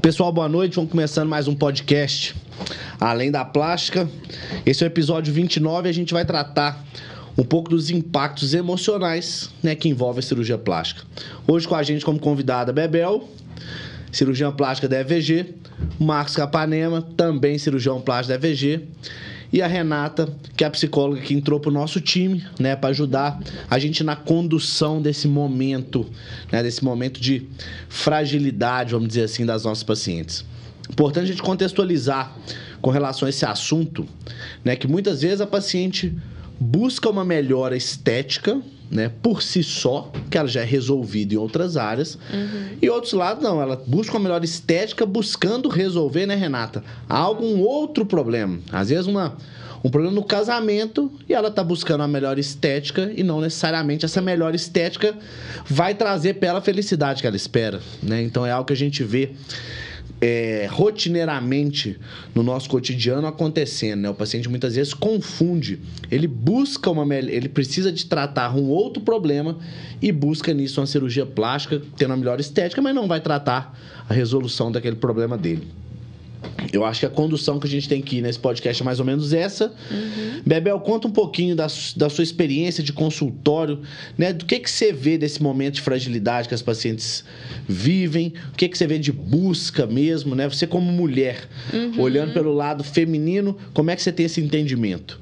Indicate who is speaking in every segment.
Speaker 1: Pessoal, boa noite. Vamos começando mais um podcast Além da Plástica. Esse é o episódio 29 e a gente vai tratar um pouco dos impactos emocionais né, que envolvem a cirurgia plástica. Hoje com a gente como convidada Bebel, cirurgião plástica da EVG, Marcos Capanema, também cirurgião plástico da EVG, e a Renata, que é a psicóloga que entrou pro nosso time, né, para ajudar a gente na condução desse momento, né, desse momento de fragilidade, vamos dizer assim, das nossas pacientes. Importante a gente contextualizar com relação a esse assunto, né, que muitas vezes a paciente busca uma melhora estética, né, por si só, que ela já é resolvida em outras áreas. Uhum. E outros lados, não, ela busca uma melhor estética buscando resolver, né, Renata? Algum outro problema. Às vezes, uma, um problema no casamento e ela tá buscando a melhor estética e não necessariamente essa melhor estética vai trazer para ela a felicidade que ela espera, né? Então é algo que a gente vê é, rotineiramente no nosso cotidiano acontecendo, né? O paciente muitas vezes confunde, ele busca uma ele precisa de tratar um outro problema e busca nisso uma cirurgia plástica, tendo a melhor estética, mas não vai tratar a resolução daquele problema dele. Eu acho que a condução que a gente tem aqui nesse podcast é mais ou menos essa. Uhum. Bebel, conta um pouquinho da, da sua experiência de consultório, né? Do que, que você vê desse momento de fragilidade que as pacientes vivem, o que, que você vê de busca mesmo, né? Você como mulher, uhum. olhando pelo lado feminino, como é que você tem esse entendimento?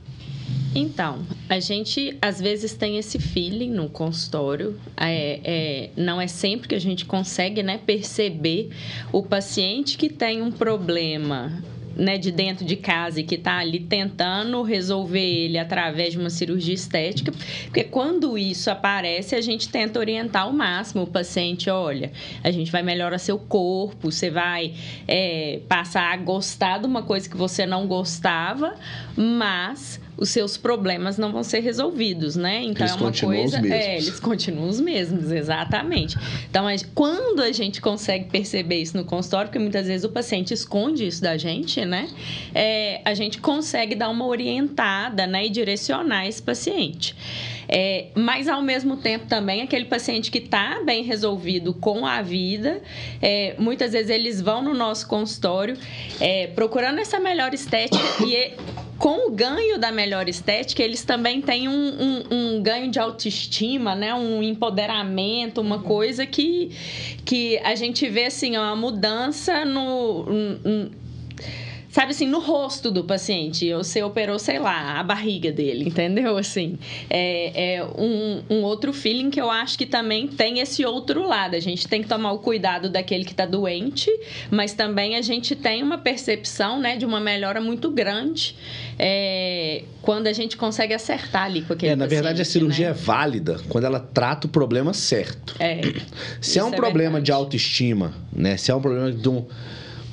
Speaker 2: Então, a gente às vezes tem esse feeling no consultório. É, é, não é sempre que a gente consegue né, perceber o paciente que tem um problema né, de dentro de casa e que está ali tentando resolver ele através de uma cirurgia estética, porque quando isso aparece, a gente tenta orientar ao máximo o paciente, olha, a gente vai melhorar seu corpo, você vai é, passar a gostar de uma coisa que você não gostava, mas os seus problemas não vão ser resolvidos, né?
Speaker 1: Então eles é uma coisa,
Speaker 2: é, eles continuam os mesmos, exatamente. Então, quando a gente consegue perceber isso no consultório, porque muitas vezes o paciente esconde isso da gente, né? É, a gente consegue dar uma orientada, né, e direcionar esse paciente. É, mas ao mesmo tempo também aquele paciente que está bem resolvido com a vida, é, muitas vezes eles vão no nosso consultório é, procurando essa melhor estética e com o ganho da melhor estética, eles também têm um, um, um, ganho de autoestima, né? um empoderamento, uma coisa que, que a gente vê assim, uma mudança no. Um, sabe assim, no rosto do paciente. Você operou, sei lá, a barriga dele, entendeu? Assim, é, é um, um, outro feeling que eu acho que também tem esse outro lado. A gente tem que tomar o cuidado daquele que está doente, mas também a gente tem uma percepção, né, de uma melhora muito grande é, quando a gente consegue acertar ali com aquele
Speaker 1: É, na
Speaker 2: paciente,
Speaker 1: verdade, a cirurgia
Speaker 2: né?
Speaker 1: é válida quando ela trata o problema certo.
Speaker 2: É,
Speaker 1: Se é um é problema verdade. de autoestima, né? Se é um problema de um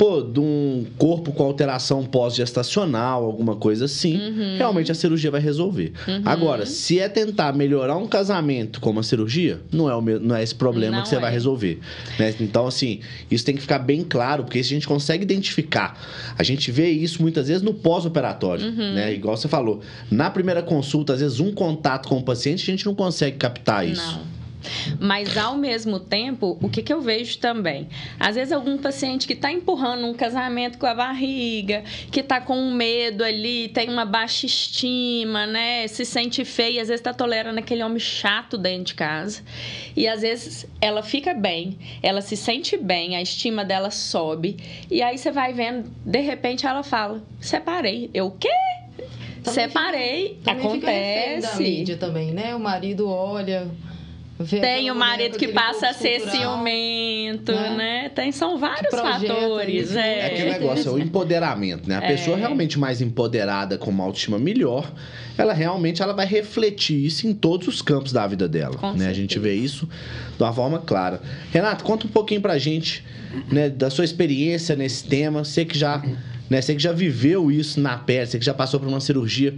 Speaker 1: pô, de um corpo com alteração pós-gestacional, alguma coisa assim, uhum. realmente a cirurgia vai resolver. Uhum. Agora, se é tentar melhorar um casamento com uma cirurgia, não é, o não é esse problema não que você é. vai resolver. Né? Então, assim, isso tem que ficar bem claro, porque se a gente consegue identificar, a gente vê isso muitas vezes no pós-operatório, uhum. né? Igual você falou, na primeira consulta, às vezes um contato com o paciente, a gente não consegue captar isso.
Speaker 2: Não. Mas, ao mesmo tempo, o que, que eu vejo também? Às vezes, algum paciente que está empurrando um casamento com a barriga, que está com um medo ali, tem uma baixa estima, né? Se sente feia, às vezes está tolerando aquele homem chato dentro de casa. E, às vezes, ela fica bem, ela se sente bem, a estima dela sobe. E aí, você vai vendo, de repente, ela fala: Separei. Eu, o quê? Também Separei. Fica, Acontece.
Speaker 3: Fica da mídia também, né? O marido olha
Speaker 2: tem o marido que passa a ser ciumento, né? né? Tem, são vários fatores.
Speaker 1: É. é aquele negócio, é o empoderamento, né? A é. pessoa realmente mais empoderada, com uma autoestima melhor, ela realmente ela vai refletir isso em todos os campos da vida dela. Com né? A gente vê isso de uma forma clara. Renato, conta um pouquinho pra gente né, da sua experiência nesse tema. Você que já né? Você que já viveu isso na pele, você que já passou por uma cirurgia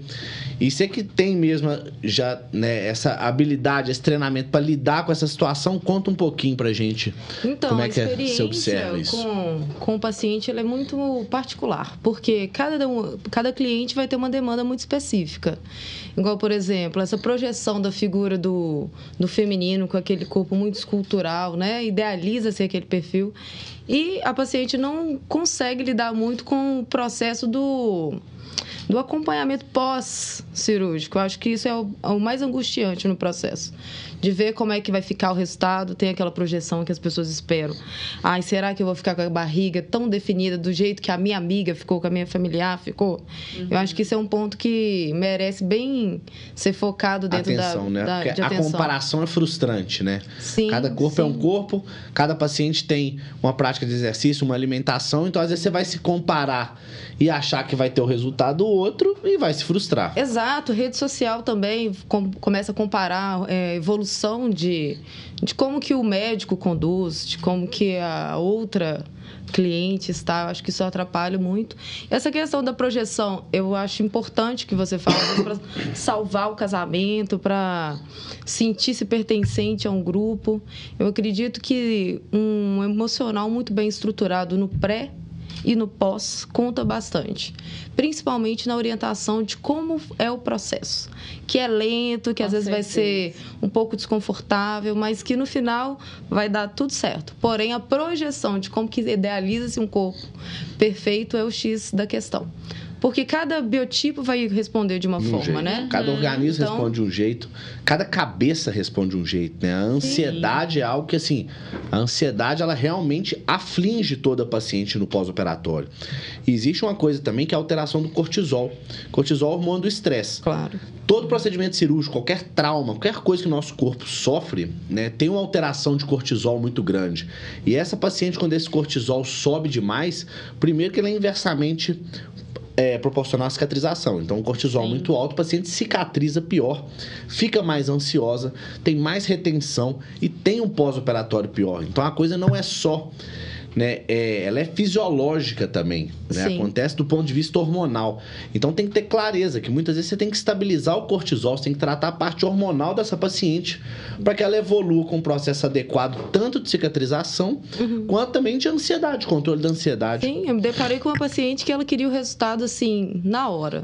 Speaker 1: e você que tem mesmo já né, essa habilidade, esse treinamento para lidar com essa situação, conta um pouquinho pra gente.
Speaker 3: Então,
Speaker 1: como é
Speaker 3: que
Speaker 1: é, você observa isso?
Speaker 3: Com, com o paciente ela é muito particular, porque cada, um, cada cliente vai ter uma demanda muito específica. Igual, por exemplo, essa projeção da figura do, do feminino com aquele corpo muito escultural, né? Idealiza-se aquele perfil. E a paciente não consegue lidar muito com o processo do do acompanhamento pós-cirúrgico. Eu acho que isso é o, é o, mais angustiante no processo. De ver como é que vai ficar o resultado, tem aquela projeção que as pessoas esperam. Ai, será que eu vou ficar com a barriga tão definida do jeito que a minha amiga ficou, que a minha familiar ficou? Uhum. Eu acho que isso é um ponto que merece bem ser focado dentro
Speaker 1: atenção,
Speaker 3: da,
Speaker 1: né?
Speaker 3: da
Speaker 1: Porque a comparação é frustrante, né?
Speaker 3: Sim,
Speaker 1: cada corpo
Speaker 3: sim.
Speaker 1: é um corpo, cada paciente tem uma prática de exercício, uma alimentação, então às vezes você vai se comparar e achar que vai ter o resultado do outro e vai se frustrar.
Speaker 3: Exato, rede social também com, começa a comparar é, evolução de, de como que o médico conduz, de como que a outra cliente está, eu acho que isso atrapalha muito. Essa questão da projeção, eu acho importante que você fale para salvar o casamento, para sentir-se pertencente a um grupo. Eu acredito que um emocional muito bem estruturado no pré e no pós conta bastante, principalmente na orientação de como é o processo, que é lento, que
Speaker 2: Com
Speaker 3: às vezes vai
Speaker 2: certeza.
Speaker 3: ser um pouco desconfortável, mas que no final vai dar tudo certo. Porém, a projeção de como que idealiza-se um corpo perfeito é o X da questão. Porque cada biotipo vai responder de uma
Speaker 1: De um
Speaker 3: forma,
Speaker 1: jeito.
Speaker 3: né?
Speaker 1: Cada organismo
Speaker 3: Então-
Speaker 1: responde de um jeito, cada cabeça responde de um jeito, né? A ansiedade é algo que, assim, a ansiedade, ela realmente aflige toda a paciente no pós-operatório. E existe uma coisa também que é a alteração do cortisol. Cortisol é o hormônio do estresse.
Speaker 3: Claro.
Speaker 1: Todo procedimento cirúrgico, qualquer trauma, qualquer coisa que o nosso corpo sofre, né, tem uma alteração de cortisol muito grande. E essa paciente, quando esse cortisol sobe demais, primeiro que ele é inversamente é, proporcional à cicatrização. Então, o cortisol
Speaker 2: Sim.
Speaker 1: muito alto, o paciente cicatriza pior, fica mais ansiosa, tem mais retenção e tem um pós-operatório pior. Então, a coisa não é só. Né, é, ela é fisiológica também, né? Acontece do ponto de vista hormonal. Então tem que ter clareza que muitas vezes você tem que estabilizar o cortisol, você tem que tratar a parte hormonal dessa paciente para que ela evolua com um processo adequado tanto de cicatrização quanto também de ansiedade, controle da ansiedade.
Speaker 3: Sim, eu me deparei com uma paciente que ela queria o resultado assim, na hora.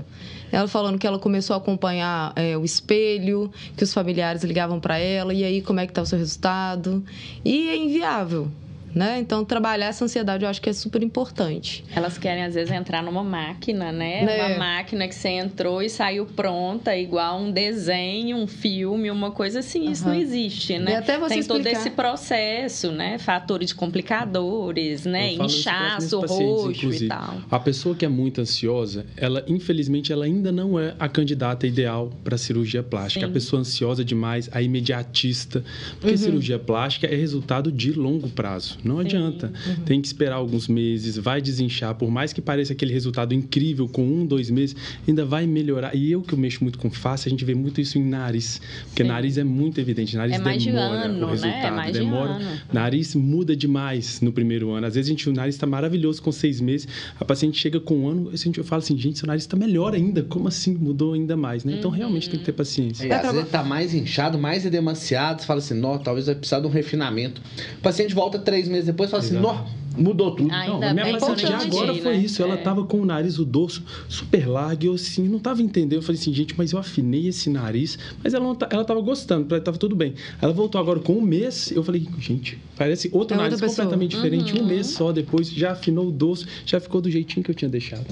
Speaker 3: Ela falando que ela começou a acompanhar é, o espelho, que os familiares ligavam para ela, e aí como é que tá o seu resultado. E é inviável. Né? Então, trabalhar essa ansiedade eu acho que é super importante.
Speaker 2: Elas querem, às vezes, entrar numa máquina, né?
Speaker 3: Né?
Speaker 2: Uma máquina que você entrou e saiu pronta, igual um desenho, um filme, uma coisa assim. Isso
Speaker 3: Aham.
Speaker 2: não existe, né?
Speaker 3: E até você
Speaker 2: Tem todo
Speaker 3: explicar.
Speaker 2: esse processo, né? Fatores complicadores, né?
Speaker 4: Isso
Speaker 2: Inchaço, roxo
Speaker 4: inclusive.
Speaker 2: e tal.
Speaker 4: A pessoa que é muito ansiosa, ela infelizmente ela ainda não é a candidata ideal para cirurgia plástica.
Speaker 2: Sim.
Speaker 4: A pessoa ansiosa demais, a imediatista, porque cirurgia plástica é resultado de longo prazo. Não adianta. Tem que esperar alguns meses, vai desinchar, por mais que pareça aquele resultado incrível com um, dois meses, ainda vai melhorar. E eu que eu mexo muito com face, a gente vê muito isso em nariz, porque
Speaker 2: Sim.
Speaker 4: nariz é muito evidente, nariz
Speaker 2: É mais de
Speaker 4: demora
Speaker 2: ano,
Speaker 4: o
Speaker 2: né?
Speaker 4: resultado,
Speaker 2: É mais de
Speaker 4: demora.
Speaker 2: ano.
Speaker 4: Nariz muda demais no primeiro ano. Às vezes a gente, o nariz está maravilhoso com seis meses, a paciente chega com um ano, a gente eu falo assim, gente, seu nariz está melhor ainda. Como assim? Mudou ainda mais, né? Então realmente tem que ter paciência.
Speaker 1: E às vezes tá mais inchado, mais edemaciado, você fala assim, nó, talvez vai precisar de um refinamento. O paciente volta três meses depois e fala assim, nó, mudou tudo.
Speaker 4: Não,
Speaker 2: Ainda
Speaker 4: a minha paciente de agora foi
Speaker 2: né?
Speaker 4: isso. Ela
Speaker 2: É.
Speaker 4: tava com o nariz, o dorso super largo. E eu assim, não tava entendendo. Eu falei assim, gente, mas eu afinei esse nariz. Mas ela, não tá, ela tava gostando, tava tudo bem. Ela voltou agora com um mês. Eu falei, gente, parece outro
Speaker 3: É outra
Speaker 4: nariz
Speaker 3: pessoa.
Speaker 4: completamente diferente. Um mês só depois, já afinou o dorso, já ficou do jeitinho que eu tinha deixado.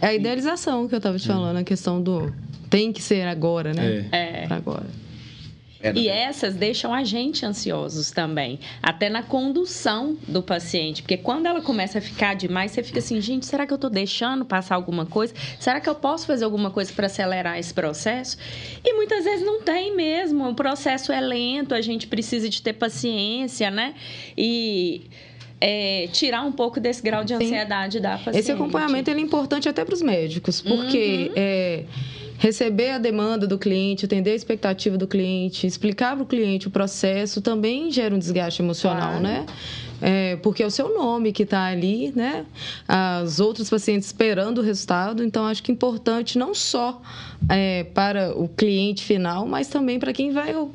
Speaker 3: É a idealização que eu estava te falando, a questão do tem que ser agora, né?
Speaker 4: É.
Speaker 2: É.
Speaker 3: Pra agora.
Speaker 1: É,
Speaker 2: E essas deixam a gente ansiosos também, até na condução do paciente, porque quando ela começa a ficar demais, você fica assim, gente, será que eu estou deixando passar alguma coisa? Será que eu posso fazer alguma coisa para acelerar esse processo? E muitas vezes não tem mesmo, o processo é lento, a gente precisa de ter paciência, né? E é, tirar um pouco desse grau de
Speaker 3: Sim.
Speaker 2: ansiedade da paciente.
Speaker 3: Esse acompanhamento ele é importante até para os médicos,
Speaker 2: Uhum.
Speaker 3: porque é, receber a demanda do cliente, atender a expectativa do cliente, explicar para o cliente o processo também gera um desgaste emocional,
Speaker 2: Claro.
Speaker 3: né? É, porque é o seu nome que está ali, né? As outros pacientes esperando o resultado. Então, acho que é importante não só é, para o cliente final, mas também para quem vai o-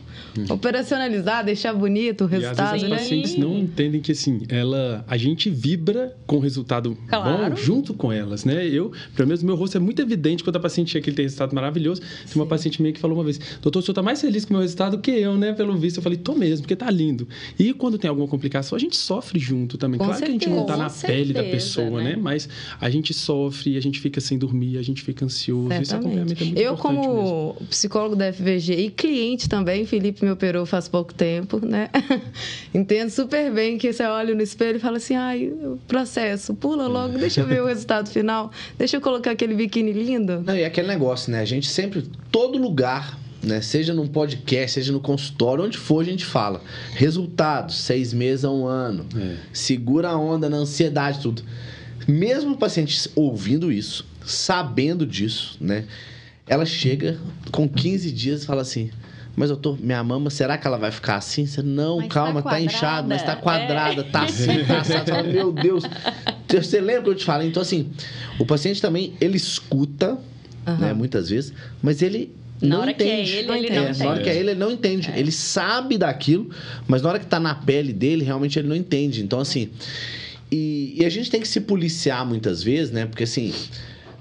Speaker 3: operacionalizar, deixar bonito o
Speaker 4: E às
Speaker 3: resultado,
Speaker 4: vezes os
Speaker 3: né?
Speaker 4: pacientes não entendem que assim, ela, a gente vibra com o resultado
Speaker 2: Claro.
Speaker 4: bom junto com elas, né? Eu, pelo menos meu rosto é muito evidente quando a paciente chega que ele tem resultado maravilhoso. Tem uma paciente minha que falou uma vez: "Doutor, o senhor tá mais feliz com o meu resultado que eu, né? Pelo visto". Eu falei: "Tô mesmo, porque tá lindo". E quando tem alguma complicação, a gente sofre junto também.
Speaker 3: Com
Speaker 4: claro que a gente não tá na
Speaker 2: certeza.
Speaker 4: pele da pessoa,
Speaker 2: certeza,
Speaker 4: né?
Speaker 2: né?
Speaker 4: Mas a gente sofre, a gente fica sem dormir, a gente fica ansioso. Esse
Speaker 3: Certamente.
Speaker 4: acompanhamento é muito
Speaker 3: Eu,
Speaker 4: importante mesmo.
Speaker 3: como psicólogo da FVG e cliente também, Felipe me operou faz pouco tempo, né? Entendo super bem que você olha no espelho e fala assim: ai, o processo, pula logo, deixa eu ver o resultado final, deixa eu colocar aquele biquíni lindo.
Speaker 1: Não, e aquele negócio, né? A gente sempre, todo lugar, né? Seja num podcast, seja no consultório, onde for, a gente fala. Resultados, seis meses a um ano.
Speaker 4: É.
Speaker 1: Segura a onda na ansiedade, tudo. Mesmo o paciente ouvindo isso, sabendo disso, né? Ela chega com 15 dias e fala assim. Mas tô, minha mama, será que ela vai ficar assim? Você, não,
Speaker 2: Mas
Speaker 1: calma,
Speaker 2: tá
Speaker 1: tá, inchado, mas tá
Speaker 2: quadrada.
Speaker 1: tá assim, tá assado. Você fala, Meu Deus. Você lembra que eu te falei? Então, assim, o paciente também, ele escuta,
Speaker 3: Aham.
Speaker 1: né, muitas vezes, mas ele
Speaker 2: Na
Speaker 1: não
Speaker 2: hora que é
Speaker 1: entende.
Speaker 2: ele,
Speaker 3: Não
Speaker 2: ele
Speaker 3: entende.
Speaker 2: não
Speaker 1: É, na hora
Speaker 2: entende.
Speaker 1: que é ele, ele não entende. Ele sabe daquilo, mas na hora que tá na pele dele, realmente ele não entende. Então, assim. E, e a gente tem que se policiar muitas vezes, né? Porque, assim,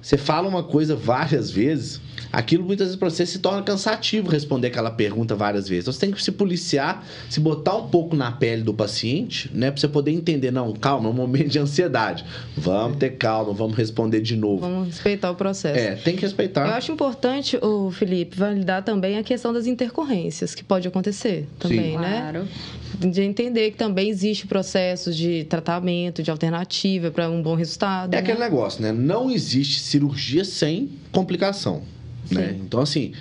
Speaker 1: você fala uma coisa várias vezes, aquilo muitas vezes pra você se torna cansativo responder aquela pergunta várias vezes. Então, você tem que se policiar, se botar um pouco na pele do paciente, né? Pra você poder entender, não, calma, é um momento de ansiedade. Vamos ter calma, vamos responder de novo.
Speaker 3: Vamos respeitar o processo.
Speaker 1: É, tem que respeitar.
Speaker 3: Eu acho importante, o Felipe, validar também a questão das intercorrências que pode acontecer também, né?
Speaker 2: Claro.
Speaker 3: De entender que também existe processo de tratamento, de alternativa para um bom resultado.
Speaker 1: É
Speaker 3: né?
Speaker 1: aquele negócio, né? Não existe cirurgia sem complicação. Né? Então, assim,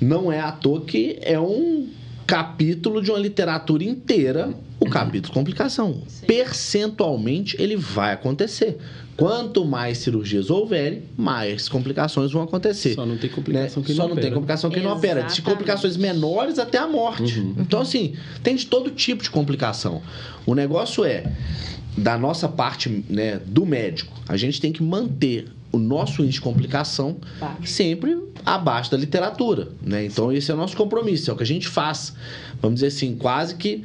Speaker 1: não é à toa que é um capítulo de uma literatura inteira o capítulo complicação.
Speaker 2: Sim.
Speaker 1: Percentualmente, ele vai acontecer. Quanto mais cirurgias houverem, mais complicações vão acontecer.
Speaker 4: Só não tem
Speaker 1: né?
Speaker 4: complicação que
Speaker 1: Só
Speaker 4: não
Speaker 1: não tem
Speaker 4: opera.
Speaker 1: complicação que não opera. De complicações menores até a morte.
Speaker 4: Uhum.
Speaker 1: Então, assim, tem de todo tipo de complicação. O negócio é, da nossa parte né, do médico, a gente tem que manter o nosso índice de complicação
Speaker 2: Baixo.
Speaker 1: sempre abaixo da literatura. Né? Então, esse é o nosso compromisso, é o que a gente faz. Vamos dizer assim, quase que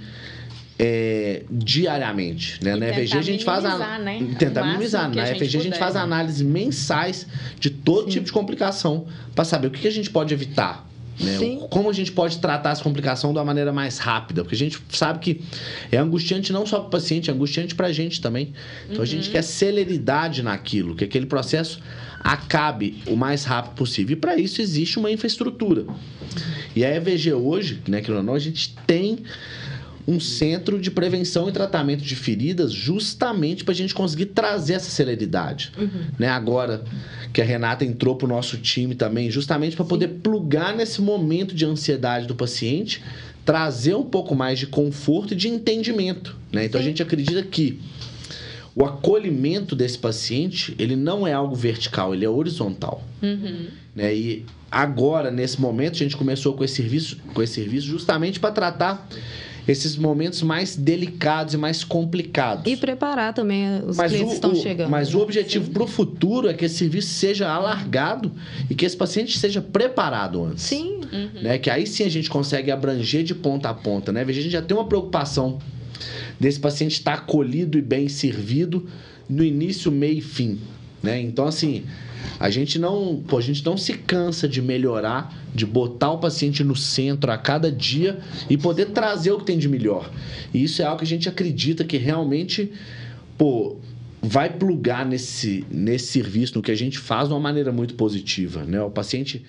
Speaker 1: é, diariamente. Né?
Speaker 2: E
Speaker 1: Na EVG a gente faz a,
Speaker 2: né?
Speaker 1: tentar minimizar. Na EVG a gente
Speaker 2: puder.
Speaker 1: faz análises mensais de todo tipo de complicação para saber o que a gente pode evitar. Né? Como a gente pode tratar essa complicação de uma maneira mais rápida? Porque a gente sabe que é angustiante não só para o paciente, é angustiante para a gente também. Então a gente quer celeridade naquilo, que aquele processo acabe o mais rápido possível. E para isso existe uma infraestrutura. E a EVG hoje, né, que não, a gente tem um centro de prevenção e tratamento de feridas justamente para a gente conseguir trazer essa celeridade. Né? Agora que a Renata entrou para o nosso time também, justamente para poder plugar nesse momento de ansiedade do paciente, trazer um pouco mais de conforto e de entendimento. Né? Então a
Speaker 3: Sim.
Speaker 1: gente acredita que o acolhimento desse paciente, ele não é algo vertical, ele é horizontal.
Speaker 2: Uhum.
Speaker 1: Né? E agora, nesse momento, a gente começou com esse serviço, com esse serviço justamente para tratar esses momentos mais delicados e mais complicados.
Speaker 3: E preparar também os
Speaker 1: mas
Speaker 3: clientes
Speaker 1: o,
Speaker 3: que estão
Speaker 1: o-
Speaker 3: chegando.
Speaker 1: mas
Speaker 3: né?
Speaker 1: o objetivo para o futuro é que esse serviço seja alargado e que esse paciente seja preparado antes.
Speaker 3: Sim,
Speaker 1: Né? Que aí sim a gente consegue abranger de ponta a ponta. Né? Veja, a gente já tem uma preocupação desse paciente estar acolhido e bem servido no início, meio e fim. Né? Então, assim, a gente não, pô, a gente não se cansa de melhorar, de botar o paciente no centro a cada dia e poder trazer o que tem de melhor. E isso é algo que a gente acredita que realmente, pô, vai plugar nesse, nesse serviço, no que a gente faz de uma maneira muito positiva. Né? O paciente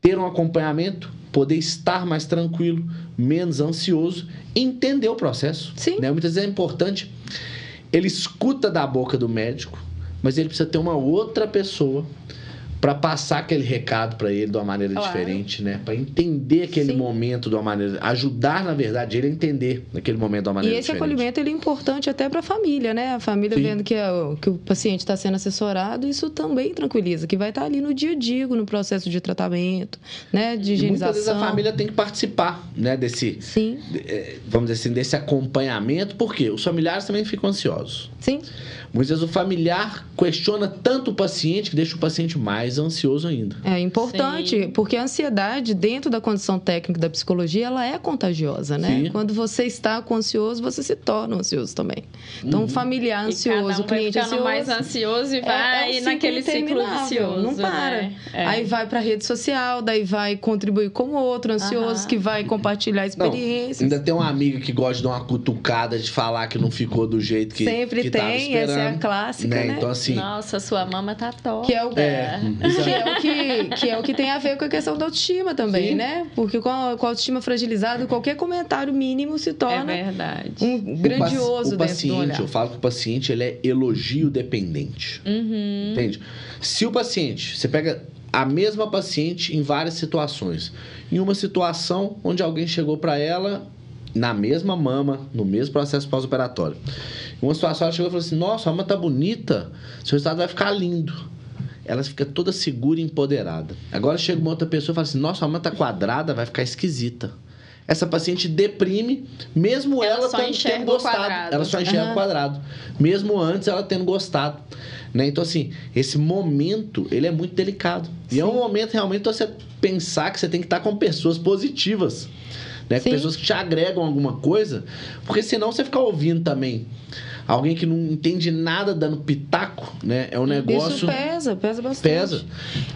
Speaker 1: ter um acompanhamento, poder estar mais tranquilo, menos ansioso, entender o processo.
Speaker 3: Sim.
Speaker 1: Né? Muitas vezes é importante, ele escuta da boca do médico, mas ele precisa ter uma outra pessoa para passar aquele recado para ele de uma maneira
Speaker 2: Claro.
Speaker 1: diferente, né? Para entender aquele
Speaker 3: Sim.
Speaker 1: momento de uma maneira, ajudar na verdade ele a entender naquele momento de uma
Speaker 3: E
Speaker 1: maneira
Speaker 3: esse
Speaker 1: diferente.
Speaker 3: acolhimento ele é importante até para a família, né? A família
Speaker 1: Sim.
Speaker 3: vendo que, é o- que o paciente está sendo assessorado, isso também tranquiliza, que vai estar ali no dia a dia, no processo de tratamento, né? De
Speaker 1: E muitas
Speaker 3: higienização.
Speaker 1: vezes a família tem que participar, né, desse,
Speaker 3: Sim,
Speaker 1: eh, vamos dizer assim, desse acompanhamento, porque os familiares também ficam ansiosos.
Speaker 3: sim.
Speaker 1: Muitas vezes o familiar questiona tanto o paciente que deixa o paciente mais mais ansioso ainda.
Speaker 3: É importante,
Speaker 2: Sim.
Speaker 3: porque a ansiedade, dentro da condição técnica da psicologia, ela é contagiosa, né?
Speaker 1: Sim.
Speaker 3: Quando você está com ansioso, você se torna ansioso também. Então, o familiar
Speaker 2: E
Speaker 3: ansioso,
Speaker 2: cada um
Speaker 3: o cliente ansioso.
Speaker 2: mais ansioso e
Speaker 3: é-
Speaker 2: vai
Speaker 3: é um ciclo
Speaker 2: naquele ciclo vicioso.
Speaker 3: Não para.
Speaker 2: né? É.
Speaker 3: Aí vai para rede social, daí vai contribuir com o outro ansioso,
Speaker 2: Aham.
Speaker 3: que vai compartilhar
Speaker 1: Não,
Speaker 3: experiências.
Speaker 1: ainda tem uma amiga que gosta de dar uma cutucada, de falar que não ficou do jeito que
Speaker 3: Sempre
Speaker 1: que tava
Speaker 3: tem, essa é a clássica, né?
Speaker 1: Então, assim,
Speaker 2: Nossa, sua mama tá top.
Speaker 3: Que é o-
Speaker 1: É.
Speaker 3: Que é, o que, que é o que tem a ver com a questão da autoestima também,
Speaker 1: Sim.
Speaker 3: né? Porque com a, com a autoestima fragilizada, qualquer comentário mínimo se
Speaker 2: É
Speaker 3: torna
Speaker 2: verdade.
Speaker 3: um
Speaker 1: o paci-
Speaker 3: grandioso
Speaker 1: o
Speaker 3: do
Speaker 1: paciente,
Speaker 3: olhar.
Speaker 1: eu falo que o paciente ele é elogio dependente.
Speaker 2: Uhum.
Speaker 1: Entende? Se o paciente, você pega a mesma paciente em várias situações. Em uma situação onde alguém chegou para ela na mesma mama, no mesmo processo pós-operatório. Em uma situação ela chegou e falou assim: "Nossa, a mama tá bonita, seu resultado vai ficar lindo". Ela fica toda segura e empoderada. Agora chega uma outra pessoa e fala assim: "Nossa, a mama tá quadrada, vai ficar esquisita". Essa paciente deprime, mesmo
Speaker 2: Ela
Speaker 1: ela, tendo, gostado. Ela só enxerga o quadrado. Mesmo antes ela tendo gostado. Né? Então, assim, esse momento, ele é muito delicado. E é um momento realmente você pensar que você tem que estar com pessoas positivas. Né? Com
Speaker 3: Sim.
Speaker 1: pessoas que te agregam alguma coisa. Porque senão você ficar ouvindo também alguém que não entende nada dando pitaco, né? É um negócio...
Speaker 3: Isso pesa, pesa bastante.
Speaker 1: Pesa.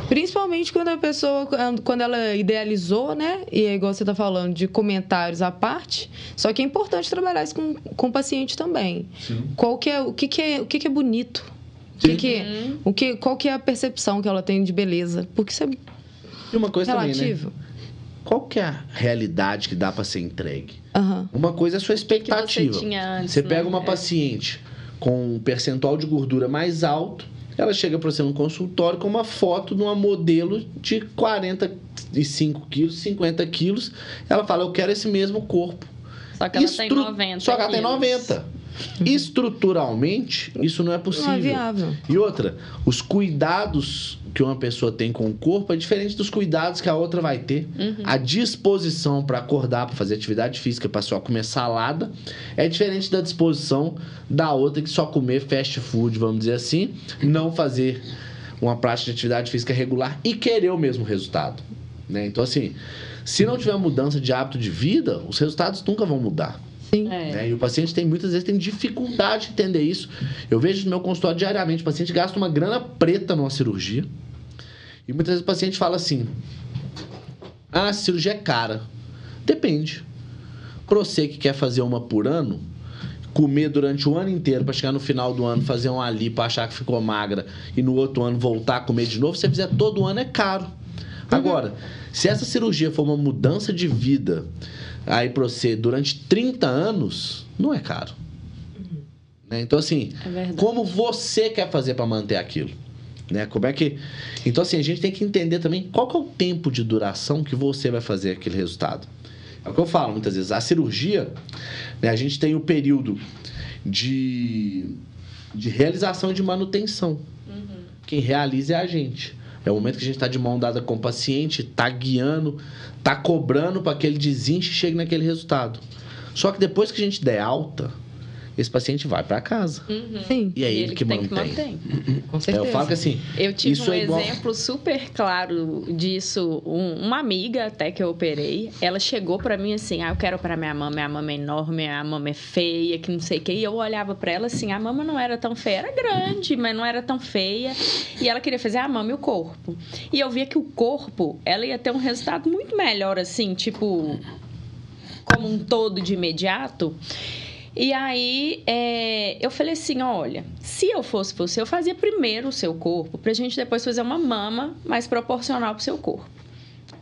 Speaker 3: Principalmente quando a pessoa, quando ela idealizou, né? E é igual você tá falando de comentários à parte. Só que é importante trabalhar isso com, com o paciente também. Qual que é, o que, que é, o que, que é bonito? O que
Speaker 1: Sim.
Speaker 3: que, o que, qual que é a percepção que ela tem de beleza? Porque isso é
Speaker 1: E uma coisa também, né? Qual que é a realidade que dá pra ser entregue?
Speaker 3: Aham.
Speaker 1: Uma coisa é a sua
Speaker 2: que você
Speaker 1: expectativa.
Speaker 2: tinha antes,
Speaker 1: Você
Speaker 2: né?
Speaker 1: pega uma
Speaker 2: É.
Speaker 1: paciente com um percentual de gordura mais alto, ela chega para você no consultório com uma foto de uma modelo de 45 quilos, 50 quilos. Ela fala, eu quero esse mesmo corpo.
Speaker 2: Só que ela tem
Speaker 1: Estru-
Speaker 2: 90
Speaker 1: Só que ela tem
Speaker 2: quilos.
Speaker 1: 90. Estruturalmente, isso não é possível.
Speaker 3: Não é viável.
Speaker 1: E outra, os cuidados que uma pessoa tem com o corpo é diferente dos cuidados que a outra vai ter.
Speaker 2: Uhum.
Speaker 1: A disposição para acordar, para fazer atividade física, para só comer salada, é diferente da disposição da outra que só comer fast food, vamos dizer assim, não fazer uma prática de atividade física regular e querer o mesmo resultado. Né? Então, assim, se não tiver mudança de hábito de vida, os resultados nunca vão mudar.
Speaker 3: Sim.
Speaker 2: É.
Speaker 1: né? E o paciente tem muitas vezes tem dificuldade de entender isso. Eu vejo no meu consultório diariamente, o paciente gasta uma grana preta numa cirurgia. E muitas vezes o paciente fala assim: "Ah, a cirurgia é cara". Depende. Pra você que quer fazer uma por ano, comer durante o ano inteiro para chegar no final do ano fazer um ali para achar que ficou magra e no outro ano voltar a comer de novo, se você fizer todo ano é caro. Agora, se essa cirurgia for uma mudança de vida aí pra você durante 30 anos, não é caro. Né? Então, assim,
Speaker 2: É
Speaker 1: como você quer fazer para manter aquilo? Né? Como é que. Então, assim, a gente tem que entender também qual que é o tempo de duração que você vai fazer aquele resultado. É o que eu falo muitas vezes. A cirurgia, né, a gente tem o período de, de realização e de manutenção. Quem realiza é a gente. É o momento que a gente está de mão dada com o paciente, está guiando, está cobrando para que ele desinche e chegue naquele resultado. Só que depois que a gente der alta, esse paciente vai para casa.
Speaker 3: Sim,
Speaker 1: E é ele, que,
Speaker 2: tem
Speaker 1: mantém.
Speaker 3: com
Speaker 1: É,
Speaker 3: certeza.
Speaker 1: eu falo que assim,
Speaker 2: Eu tive
Speaker 1: Isso
Speaker 2: um
Speaker 1: é igual-
Speaker 2: exemplo super claro disso. Um- uma amiga até que eu operei, ela chegou pra mim assim: ah, eu quero operar minha mama, minha mama é enorme, a mama é feia, que não sei o quê. E eu olhava pra ela assim: a mama não era tão feia, era grande, mas não era tão feia. E ela queria fazer a mama e o corpo. E eu via que o corpo, ela ia ter um resultado muito melhor, assim, tipo, como um todo de imediato. E aí, é, eu falei assim: olha, se eu fosse você, eu fazia primeiro o seu corpo, pra gente depois fazer uma mama mais proporcional pro seu corpo.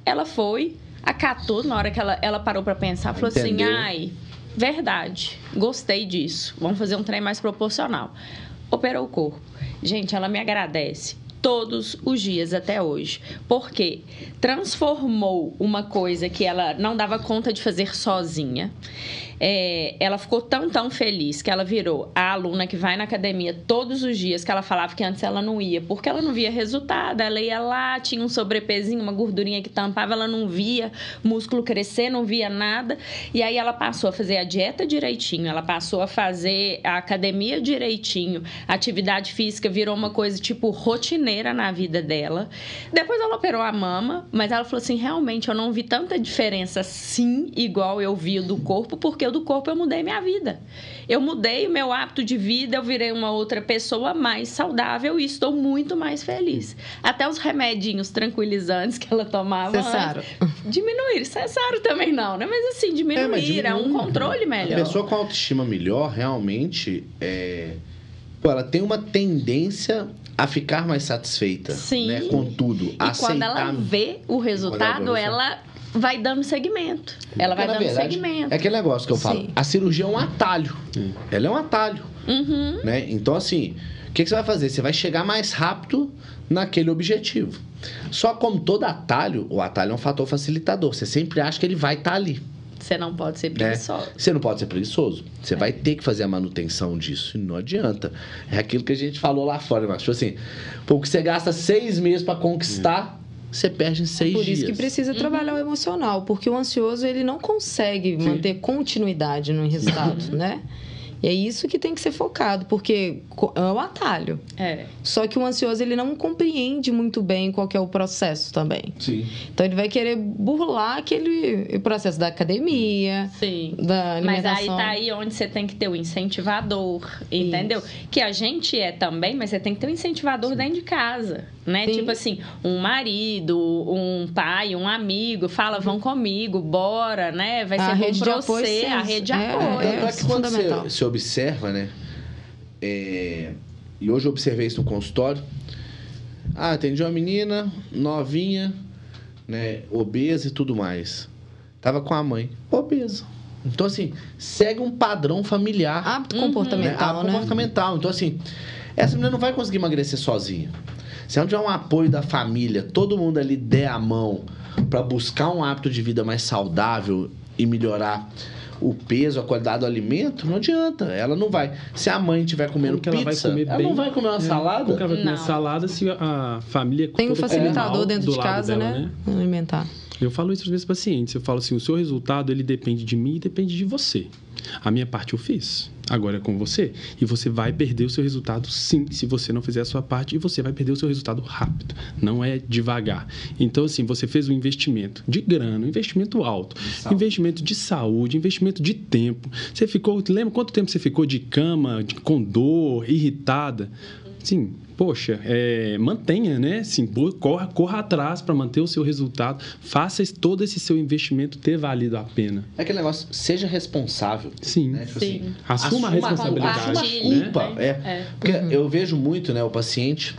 Speaker 2: Ela foi, acatou, na hora que ela, ela parou pra pensar, falou
Speaker 1: Entendeu.
Speaker 2: assim: ai, verdade, gostei disso, vamos fazer um trem mais proporcional. Operou o corpo. Gente, ela me agradece todos os dias até hoje. Porque transformou uma coisa que ela não dava conta de fazer sozinha. É, ela ficou tão, tão feliz que ela virou a aluna que vai na academia todos os dias, que ela falava que antes ela não ia, porque ela não via resultado. Ela ia lá, tinha um sobrepezinho, uma gordurinha que tampava, ela não via músculo crescer, não via nada. E aí ela passou a fazer a dieta direitinho, ela passou a fazer a academia direitinho, atividade física virou uma coisa tipo rotineira na vida dela. Depois ela operou a mama, mas ela falou assim: realmente eu não vi tanta diferença assim, igual eu vi o do corpo, porque o do corpo eu mudei minha vida. Eu mudei o meu hábito de vida, eu virei uma outra pessoa mais saudável e estou muito mais feliz. Até os remedinhos tranquilizantes que ela tomava
Speaker 3: Cessaram.
Speaker 2: diminuir. Cessaram também não, né? Mas assim, diminuir, é,
Speaker 1: mas
Speaker 2: é um controle melhor.
Speaker 1: A pessoa com autoestima melhor, realmente, é... Pô, ela tem uma tendência a ficar mais satisfeita,
Speaker 2: Sim.
Speaker 1: né? Com tudo.
Speaker 2: E quando ela vê o resultado, ela vai dando segmento. Ela vai dando
Speaker 1: verdade,
Speaker 2: segmento.
Speaker 1: É aquele negócio que eu falo.
Speaker 3: Sim.
Speaker 1: A cirurgia é um atalho. Ela é um atalho.
Speaker 2: Uhum.
Speaker 1: Né? Então, assim, o que, que você vai fazer? Você vai chegar mais rápido naquele objetivo. Só como todo atalho, o atalho é um fator facilitador. Você sempre acha que ele vai estar ali.
Speaker 2: Você não pode ser
Speaker 1: né?
Speaker 2: preguiçoso.
Speaker 1: Você não pode ser preguiçoso. Você vai ter que fazer a manutenção disso. E não adianta. É aquilo que a gente falou lá fora, mas tipo assim, pô, o que você gasta seis meses para conquistar, você perde em seis
Speaker 3: Por
Speaker 1: dias.
Speaker 3: isso que precisa trabalhar o emocional, porque o ansioso ele não consegue manter continuidade no resultado, né? E é isso que tem que ser focado, porque é o atalho.
Speaker 2: É.
Speaker 3: Só que o ansioso ele não compreende muito bem qual que é o processo também.
Speaker 1: Sim.
Speaker 3: Então ele vai querer burlar aquele processo da academia,
Speaker 2: Sim.
Speaker 3: da
Speaker 2: Mas aí
Speaker 3: alimentação.
Speaker 2: tá aí onde você tem que ter o incentivador, entendeu? Que a gente é também, mas você tem que ter um incentivador dentro de casa, né?
Speaker 3: Sim.
Speaker 2: Tipo assim, um marido, um pai, um amigo, fala, vão comigo, bora, né? Vai
Speaker 3: A
Speaker 2: ser bom
Speaker 3: rede de
Speaker 2: pra
Speaker 3: apoio,
Speaker 2: você, a rede de
Speaker 3: É,
Speaker 2: apoio.
Speaker 1: Tanto é que quando
Speaker 3: fundamental.
Speaker 1: você, você observa, né? é, e hoje eu observei isso no consultório. Ah, atendi uma menina novinha, né? Obesa e tudo mais. Tava com a mãe, obesa. Então, assim, segue um padrão familiar.
Speaker 3: Hábito
Speaker 2: Uhum.
Speaker 1: né?
Speaker 3: comportamental,
Speaker 1: Hábito
Speaker 3: né?
Speaker 1: comportamental. Então, assim, essa menina não vai conseguir emagrecer sozinha. Se ela não tiver um apoio da família, todo mundo ali der a mão para buscar um hábito de vida mais saudável e melhorar o peso, a qualidade do alimento, não adianta. Ela não vai. Se a mãe estiver comendo
Speaker 4: que ela vai
Speaker 1: pizza,
Speaker 4: comer
Speaker 1: ela
Speaker 4: bem?
Speaker 1: não vai comer uma
Speaker 4: É,
Speaker 1: salada.
Speaker 4: Como ela vai comer
Speaker 2: Não.
Speaker 4: salada se a família
Speaker 3: Tem um facilitador
Speaker 4: mal
Speaker 3: dentro de casa,
Speaker 4: dela,
Speaker 3: né? Alimentar.
Speaker 4: Eu falo isso para os meus pacientes. Eu falo assim: o seu resultado ele depende de mim e depende de você. A minha parte eu fiz. Agora é com você. E você vai perder o seu resultado sim, se você não fizer a sua parte. E você vai perder o seu resultado rápido. Não é devagar. Então, assim, você fez um investimento de grana, um investimento alto,
Speaker 1: saúde.
Speaker 4: investimento de saúde, investimento de tempo. Você ficou. Lembra quanto tempo você ficou de cama, de- com dor, irritada? Sim, poxa, é, mantenha, né? Bo- corra, corra atrás para manter o seu resultado. Faça todo esse seu investimento ter valido a pena.
Speaker 1: É aquele negócio, seja responsável.
Speaker 4: Sim.
Speaker 1: Né? Tipo
Speaker 2: Sim.
Speaker 1: assim,
Speaker 4: Assuma a responsabilidade,
Speaker 1: Assuma a
Speaker 2: né?
Speaker 1: culpa. É.
Speaker 2: É.
Speaker 1: Porque eu vejo muito, né, o paciente.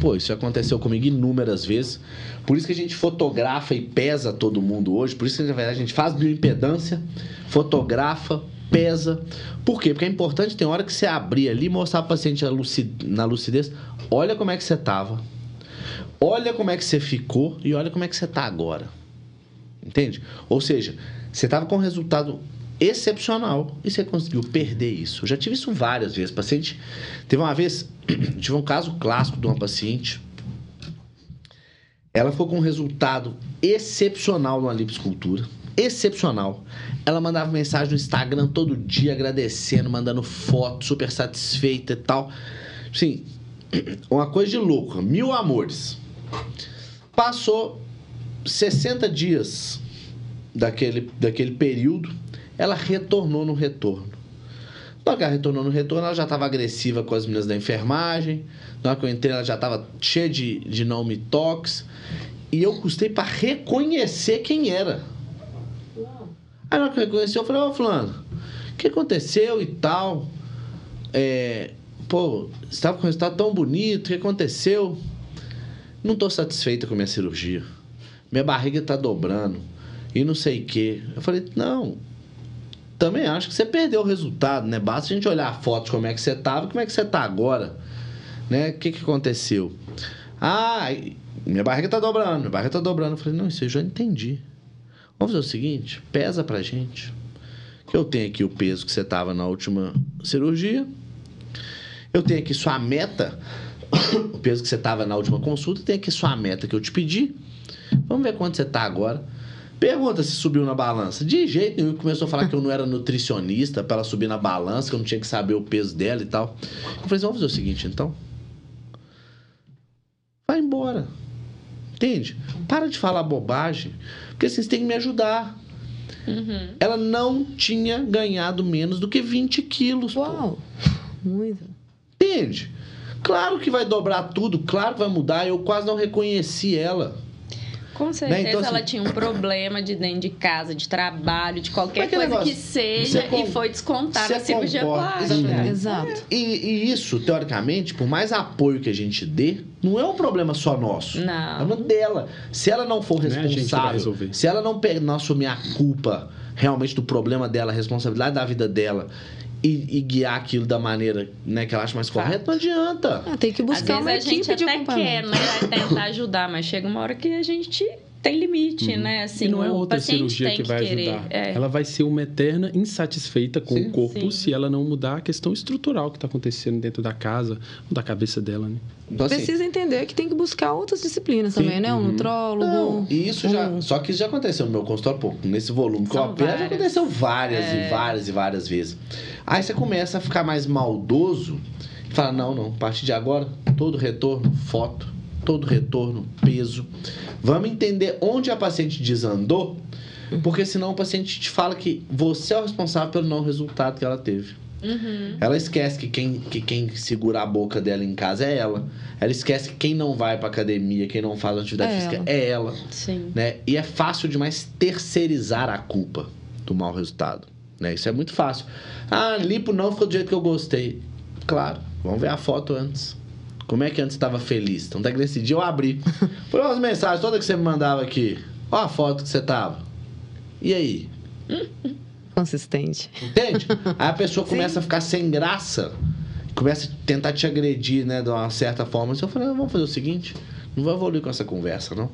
Speaker 1: Pô, isso aconteceu comigo inúmeras vezes. Por isso que a gente fotografa e pesa todo mundo hoje. Por isso que, na verdade, a gente faz bioimpedância, fotografa, pesa. Por quê? Porque é importante, tem hora que você abrir ali e mostrar para o paciente na luci- na lucidez. Olha como é que você tava. Olha como é que você ficou e olha como é que você tá agora. Entende? Ou seja, você estava com um resultado excepcional e você conseguiu perder isso. Eu já tive isso várias vezes. Paciente. Teve uma vez, tive um caso clássico de uma paciente. Ela ficou com um resultado excepcional numa liposcultura. Excepcional. Ela mandava mensagem no Instagram todo dia agradecendo, mandando foto, super satisfeita e tal. Assim, uma coisa de louco. Mil amores. Passou 60 dias daquele, daquele período, ela retornou no retorno. Na hora que ela retornou no retorno, ela já estava agressiva com as meninas da enfermagem. Na hora que eu entrei, ela já estava cheia de, de não me toques. E eu custei para reconhecer quem era. Aí hora que eu falei, ô fulano, o que aconteceu e tal? É, pô, você estava com um resultado tão bonito, o que aconteceu? Não estou satisfeita com a minha cirurgia. Minha barriga está dobrando. E não sei o quê. Eu falei, não. Também acho que você perdeu o resultado, né? Basta a gente olhar a foto de como é que você estava e como é que você está agora. Né? O que, que aconteceu? Ah, minha barriga está dobrando, minha barriga está dobrando. Eu falei, não, isso eu já entendi. Vamos fazer o seguinte, pesa pra gente. Eu tenho aqui o peso que você estava na última cirurgia. Eu tenho aqui sua meta, o peso que você estava na última consulta. Tem aqui sua meta que eu te pedi. Vamos ver quanto você está agora. Pergunta se subiu na balança. De jeito nenhum. Começou a falar que eu não era nutricionista para ela subir na balança, que eu não tinha que saber o peso dela e tal. Eu falei assim, vamos fazer o seguinte, então. embora. Entende? Para de falar bobagem. Porque vocês têm que me ajudar.
Speaker 2: Uhum.
Speaker 1: Ela não tinha ganhado menos do que 20 quilos. pô.
Speaker 3: Uau! Muito.
Speaker 1: Entende? Claro que vai dobrar tudo, claro que vai mudar. Eu quase não reconheci ela.
Speaker 2: Com certeza
Speaker 1: Então, assim-
Speaker 2: ela tinha um problema de dentro de casa, de trabalho, de qualquer coisa
Speaker 1: negócio?
Speaker 2: que seja,
Speaker 1: com-
Speaker 2: e foi descontada
Speaker 1: você
Speaker 2: a cirurgia plástica.
Speaker 1: exatamente.
Speaker 3: Exato.
Speaker 1: E, e isso, teoricamente, por mais apoio que a gente dê, não é um problema só nosso.
Speaker 2: Não.
Speaker 1: É uma dela. Se ela não for
Speaker 4: Não é
Speaker 1: responsável, se ela não, não assumir a culpa realmente do problema dela, a responsabilidade da vida dela e, e guiar aquilo da maneira né, que ela acha mais correta, não adianta.
Speaker 3: Ah, tem que
Speaker 2: Às
Speaker 3: buscar
Speaker 2: vezes
Speaker 3: uma
Speaker 2: a gente
Speaker 3: equipe de
Speaker 2: até quer,
Speaker 3: acompanhamento.
Speaker 2: né? Tentar ajudar, mas chega uma hora que a gente tem limite, né? Assim,
Speaker 4: e não é outra
Speaker 2: paciente
Speaker 4: cirurgia
Speaker 2: tem
Speaker 4: que vai
Speaker 2: querer.
Speaker 4: ajudar.
Speaker 2: É.
Speaker 4: Ela vai ser uma eterna insatisfeita com
Speaker 1: Sim.
Speaker 4: o corpo
Speaker 2: Sim.
Speaker 4: se ela não mudar a questão estrutural que está acontecendo dentro da casa, da cabeça dela, né?
Speaker 1: Então, assim,
Speaker 3: Precisa entender que tem que buscar outras disciplinas
Speaker 4: Sim.
Speaker 3: também, né? Um
Speaker 4: Uhum.
Speaker 3: nutrólogo.
Speaker 1: Não, e isso já.
Speaker 3: um-
Speaker 1: Só que isso já aconteceu no meu consultório, pô, nesse volume que eu opero, já
Speaker 2: várias.
Speaker 1: aconteceu várias
Speaker 2: É.
Speaker 1: e várias e várias vezes. Aí você começa a ficar mais maldoso e fala: não, não, a partir de agora, todo retorno, foto, todo retorno, peso. Vamos entender onde a paciente desandou, porque senão o paciente te fala que você é o responsável pelo não resultado que ela teve.
Speaker 2: Uhum.
Speaker 1: Ela esquece que quem, que quem segura a boca dela em casa é ela. Ela esquece que quem não vai pra academia, quem não faz atividade
Speaker 3: É
Speaker 1: física
Speaker 3: ela.
Speaker 1: é ela
Speaker 2: Sim.
Speaker 1: né? E é fácil demais terceirizar a culpa do mau resultado, né? Isso é muito fácil. Ah, lipo não ficou do jeito que eu gostei. Claro, vamos ver a foto antes. Como é que antes estava feliz? Então, até que nesse dia eu abri. Falei, ó, as mensagens todas que você me mandava aqui. Ó a foto que você tava. E aí?
Speaker 3: Consistente.
Speaker 1: Entende? Aí a pessoa começa a ficar sem graça, começa a tentar te agredir, né, de uma certa forma. Eu falei, ah, vamos fazer o seguinte, não vou evoluir com essa conversa, não.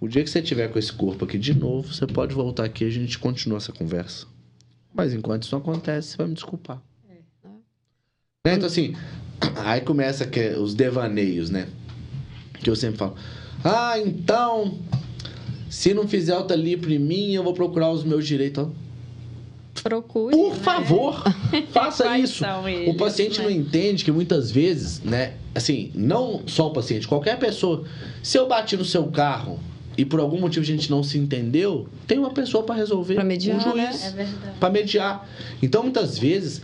Speaker 1: O dia que você tiver com esse corpo aqui de novo, você pode voltar aqui e a gente continua essa conversa. Mas enquanto isso não acontece, você vai me desculpar. Né? Então assim, aí começa que, os devaneios, né? Que eu sempre falo. Ah, então, se não fizer alta lipo em mim, eu vou procurar os meus direitos.
Speaker 2: Procure.
Speaker 1: Por
Speaker 2: né?
Speaker 1: favor, faça isso.
Speaker 2: são
Speaker 1: o
Speaker 2: eles,
Speaker 1: paciente
Speaker 2: né?
Speaker 1: não entende que muitas vezes, né? Assim, não só o paciente, qualquer pessoa. Se eu bati no seu carro e por algum motivo a gente não se entendeu, tem uma pessoa para resolver.
Speaker 3: Pra mediar,
Speaker 1: um juiz.
Speaker 3: né?
Speaker 2: É verdade.
Speaker 1: Para mediar. Então, muitas vezes,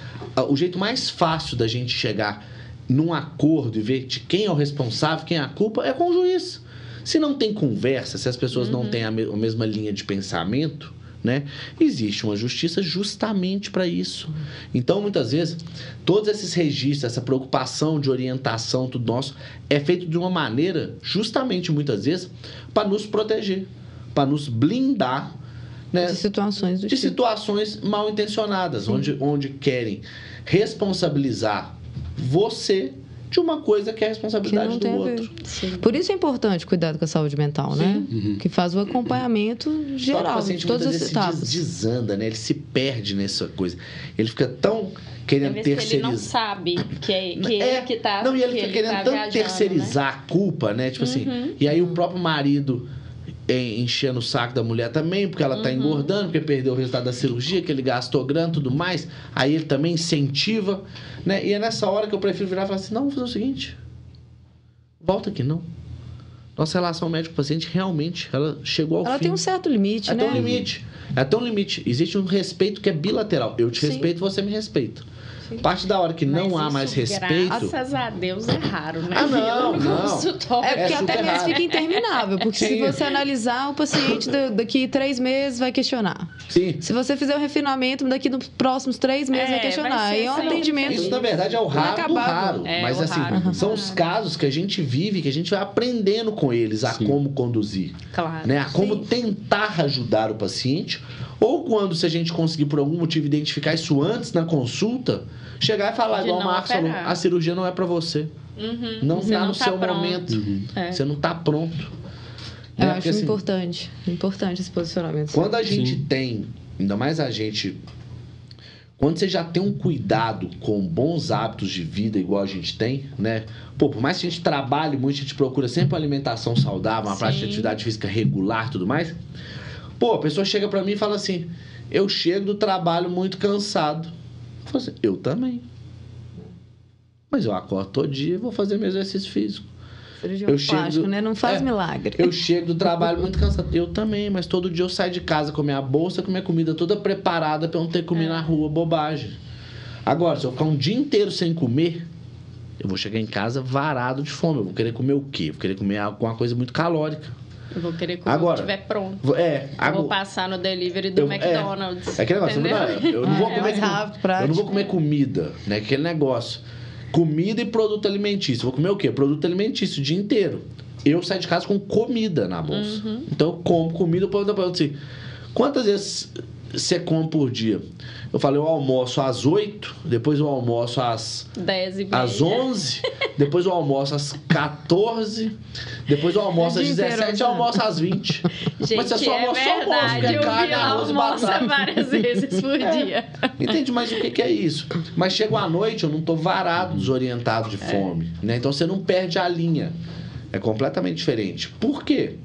Speaker 1: o jeito mais fácil da gente chegar num acordo e ver de quem é o responsável, quem é a culpa, é com o juiz. Se não tem conversa, se as pessoas não têm a, me- a mesma linha de pensamento, né? Existe uma justiça justamente para isso. Então, muitas vezes, todos esses registros, essa preocupação de orientação, tudo nosso, é feito de uma maneira, justamente muitas vezes, para nos proteger, para nos blindar, né?
Speaker 3: De situações
Speaker 1: de
Speaker 3: tipo.
Speaker 1: situações mal intencionadas, onde, onde querem responsabilizar você de uma coisa que é a responsabilidade
Speaker 3: Que
Speaker 1: do outro.
Speaker 2: Sim.
Speaker 3: Por isso é importante cuidar com a saúde mental, né? Que faz o acompanhamento
Speaker 1: Só que o
Speaker 3: geral,
Speaker 1: paciente
Speaker 3: de todas
Speaker 1: muitas
Speaker 3: as
Speaker 1: vezes se
Speaker 3: etapas.
Speaker 1: des- desanda, né? Ele se perde nessa coisa. Ele fica tão querendo
Speaker 2: Às vezes ele não
Speaker 1: terceirizar.
Speaker 2: sabe que é, que
Speaker 1: É,
Speaker 2: ele que tá.
Speaker 1: Não, e ele
Speaker 2: que
Speaker 1: fica querendo
Speaker 2: tá
Speaker 1: tanto
Speaker 2: viajando, né?
Speaker 1: terceirizar a culpa, né? Tipo assim.
Speaker 2: Uhum.
Speaker 1: E aí o próprio marido enchendo o saco da mulher também, porque ela tá
Speaker 2: Uhum.
Speaker 1: engordando, porque perdeu o resultado da cirurgia, que ele gastou grana e tudo mais. Aí ele também incentiva, né? E é nessa hora que eu prefiro virar e falar assim: não, vamos fazer o seguinte. Volta aqui, não. Nossa relação médico-paciente realmente ela chegou ao
Speaker 3: Ela
Speaker 1: fim.
Speaker 3: tem um certo limite,
Speaker 1: É
Speaker 3: né?
Speaker 1: até um limite. É até um limite. Existe um respeito que é bilateral. Eu te
Speaker 3: Sim.
Speaker 1: respeito, você me respeita. A partir da hora que não
Speaker 2: Mas
Speaker 1: há
Speaker 2: isso,
Speaker 1: mais respeito.
Speaker 2: Graças a Deus é raro, né?
Speaker 1: Ah, não, não.
Speaker 3: É porque
Speaker 1: É
Speaker 3: até mesmo fica interminável. Porque se
Speaker 1: Sim.
Speaker 3: você analisar, o paciente da- daqui três meses vai questionar.
Speaker 1: Sim.
Speaker 3: Se você fizer o refinamento, daqui nos próximos três meses
Speaker 2: É,
Speaker 3: vai questionar.
Speaker 2: vai
Speaker 3: E é um atendimento.
Speaker 1: Isso, na verdade, é o raro do raro.
Speaker 2: É,
Speaker 1: Mas,
Speaker 2: o
Speaker 1: assim,
Speaker 2: raro.
Speaker 1: são os casos que a gente vive, que a gente vai aprendendo com eles a
Speaker 4: Sim.
Speaker 1: como conduzir.
Speaker 2: Claro.
Speaker 1: Né? A como
Speaker 3: Sim.
Speaker 1: tentar ajudar o paciente. Ou quando, se a gente conseguir, por algum motivo, identificar isso antes na consulta, chegar e falar, igual o Marcos falou, a cirurgia não é pra você.
Speaker 2: Uhum.
Speaker 1: Não tá
Speaker 2: não
Speaker 1: no
Speaker 2: tá
Speaker 1: seu
Speaker 2: pronto.
Speaker 1: momento.
Speaker 2: É.
Speaker 1: Você não tá pronto.
Speaker 3: Eu
Speaker 1: Né?
Speaker 3: acho
Speaker 1: Porque, assim,
Speaker 3: importante. Importante esse posicionamento.
Speaker 1: Quando a gente
Speaker 4: Sim.
Speaker 1: tem, ainda mais a gente. Quando você já tem um cuidado com bons hábitos de vida, igual a gente tem, né? Pô, por mais que a gente trabalhe muito, a gente procura sempre uma alimentação saudável, uma
Speaker 2: Sim.
Speaker 1: prática de atividade física regular e tudo mais. Pô, a pessoa chega pra mim e fala assim: Eu chego do trabalho muito cansado. Eu falo assim, eu também. Mas eu acordo todo dia e vou fazer meu exercício físico.
Speaker 3: Cirurgião
Speaker 1: Eu chego-
Speaker 3: plástico, né? Não faz
Speaker 1: é,
Speaker 3: milagre.
Speaker 1: Eu chego do trabalho muito cansado. Eu também, mas todo dia eu saio de casa com a minha bolsa, com a minha comida toda preparada pra eu não ter que comer na rua bobagem. Agora, se eu ficar um dia inteiro sem comer, eu vou chegar em casa varado de fome. Eu vou querer comer o quê? Eu vou querer comer alguma coisa muito calórica.
Speaker 2: Eu vou querer comer
Speaker 1: Agora,
Speaker 2: estiver pronto.
Speaker 1: É,
Speaker 2: Eu
Speaker 1: agora.
Speaker 2: vou passar no delivery do
Speaker 1: Eu- é.
Speaker 2: McDonald's.
Speaker 1: É aquele negócio, eu não- eu não vou
Speaker 3: É,
Speaker 1: comer com-
Speaker 3: rápido,
Speaker 1: Eu não vou comer comida, né? Aquele negócio. Comida e produto alimentício. Vou comer o quê? Produto alimentício o dia inteiro. Eu saio de casa com comida na bolsa.
Speaker 2: Uhum.
Speaker 1: Então eu como comida, eu pergunto assim, quantas vezes você come por dia? Eu falei, eu almoço às 8, depois eu almoço às,
Speaker 2: 10 e
Speaker 1: às 11, depois eu almoço às 14, depois eu almoço às
Speaker 3: dia inteiro,
Speaker 1: 17 e almoço às 20.
Speaker 2: Gente,
Speaker 1: Mas você só
Speaker 2: é
Speaker 1: almoça, só almoço,
Speaker 2: verdade.
Speaker 1: que é
Speaker 2: o
Speaker 1: carne, arroz e batata.
Speaker 2: várias vezes por dia.
Speaker 1: Entende? Mas o que, que é isso? Mas chega à noite, eu não tô varado, desorientado de fome. Né? Então você não perde a linha. É completamente diferente. Por quê?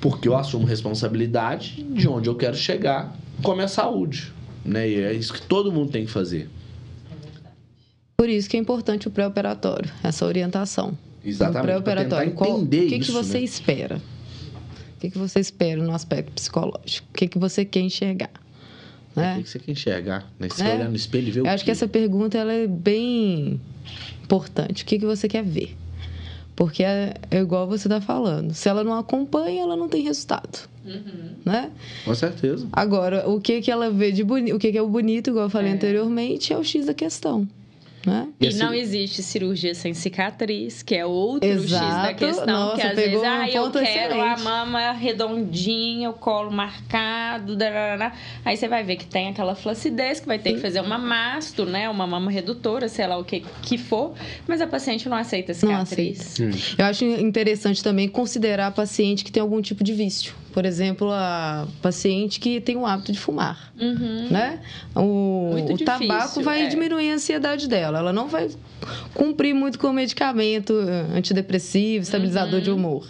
Speaker 1: Porque eu assumo responsabilidade de onde eu quero chegar com a minha saúde. Né? E é isso que todo mundo tem que fazer.
Speaker 3: Por isso que é importante o pré-operatório, essa orientação.
Speaker 1: Exatamente.
Speaker 3: Pré-operatório. Qual- O que, que
Speaker 1: isso,
Speaker 3: você
Speaker 1: né?
Speaker 3: espera? O que, que você espera no aspecto psicológico? O que, que você quer enxergar?
Speaker 1: O
Speaker 3: Né?
Speaker 1: que que você quer enxergar? Né? Você
Speaker 3: É.
Speaker 1: olhar no espelho e ver o
Speaker 3: Eu acho que essa pergunta ela é bem importante. O que, que você quer ver? Porque é, é igual você está falando. Se ela não acompanha, ela não tem resultado. Né?
Speaker 1: Com certeza.
Speaker 3: Agora, o que, que ela vê de bonito, o que, que é o bonito, igual eu falei anteriormente, é o X da questão. Né?
Speaker 2: E,
Speaker 1: E
Speaker 2: não existe cirurgia sem cicatriz, que é outro X da
Speaker 3: Exato.
Speaker 2: questão.
Speaker 3: Nossa,
Speaker 2: que às
Speaker 3: pegou
Speaker 2: vezes,
Speaker 3: um
Speaker 2: ah, eu quero a
Speaker 3: excelente.
Speaker 2: mama redondinha, o colo marcado, darará. aí você vai ver que tem aquela flacidez, que vai ter que fazer uma masto, né? Uma mama redutora, sei lá o que, que for, mas a paciente não aceita
Speaker 3: Não
Speaker 2: cicatriz.
Speaker 3: Eu acho interessante também considerar a paciente que tem algum tipo de vício. Por exemplo, a paciente que tem o hábito de fumar.
Speaker 2: Uhum.
Speaker 3: Né? O, o tabaco
Speaker 2: difícil,
Speaker 3: vai
Speaker 2: é.
Speaker 3: diminuir a ansiedade dela. Ela não vai cumprir muito com o medicamento eh, antidepressivo, estabilizador
Speaker 2: Uhum.
Speaker 3: de humor.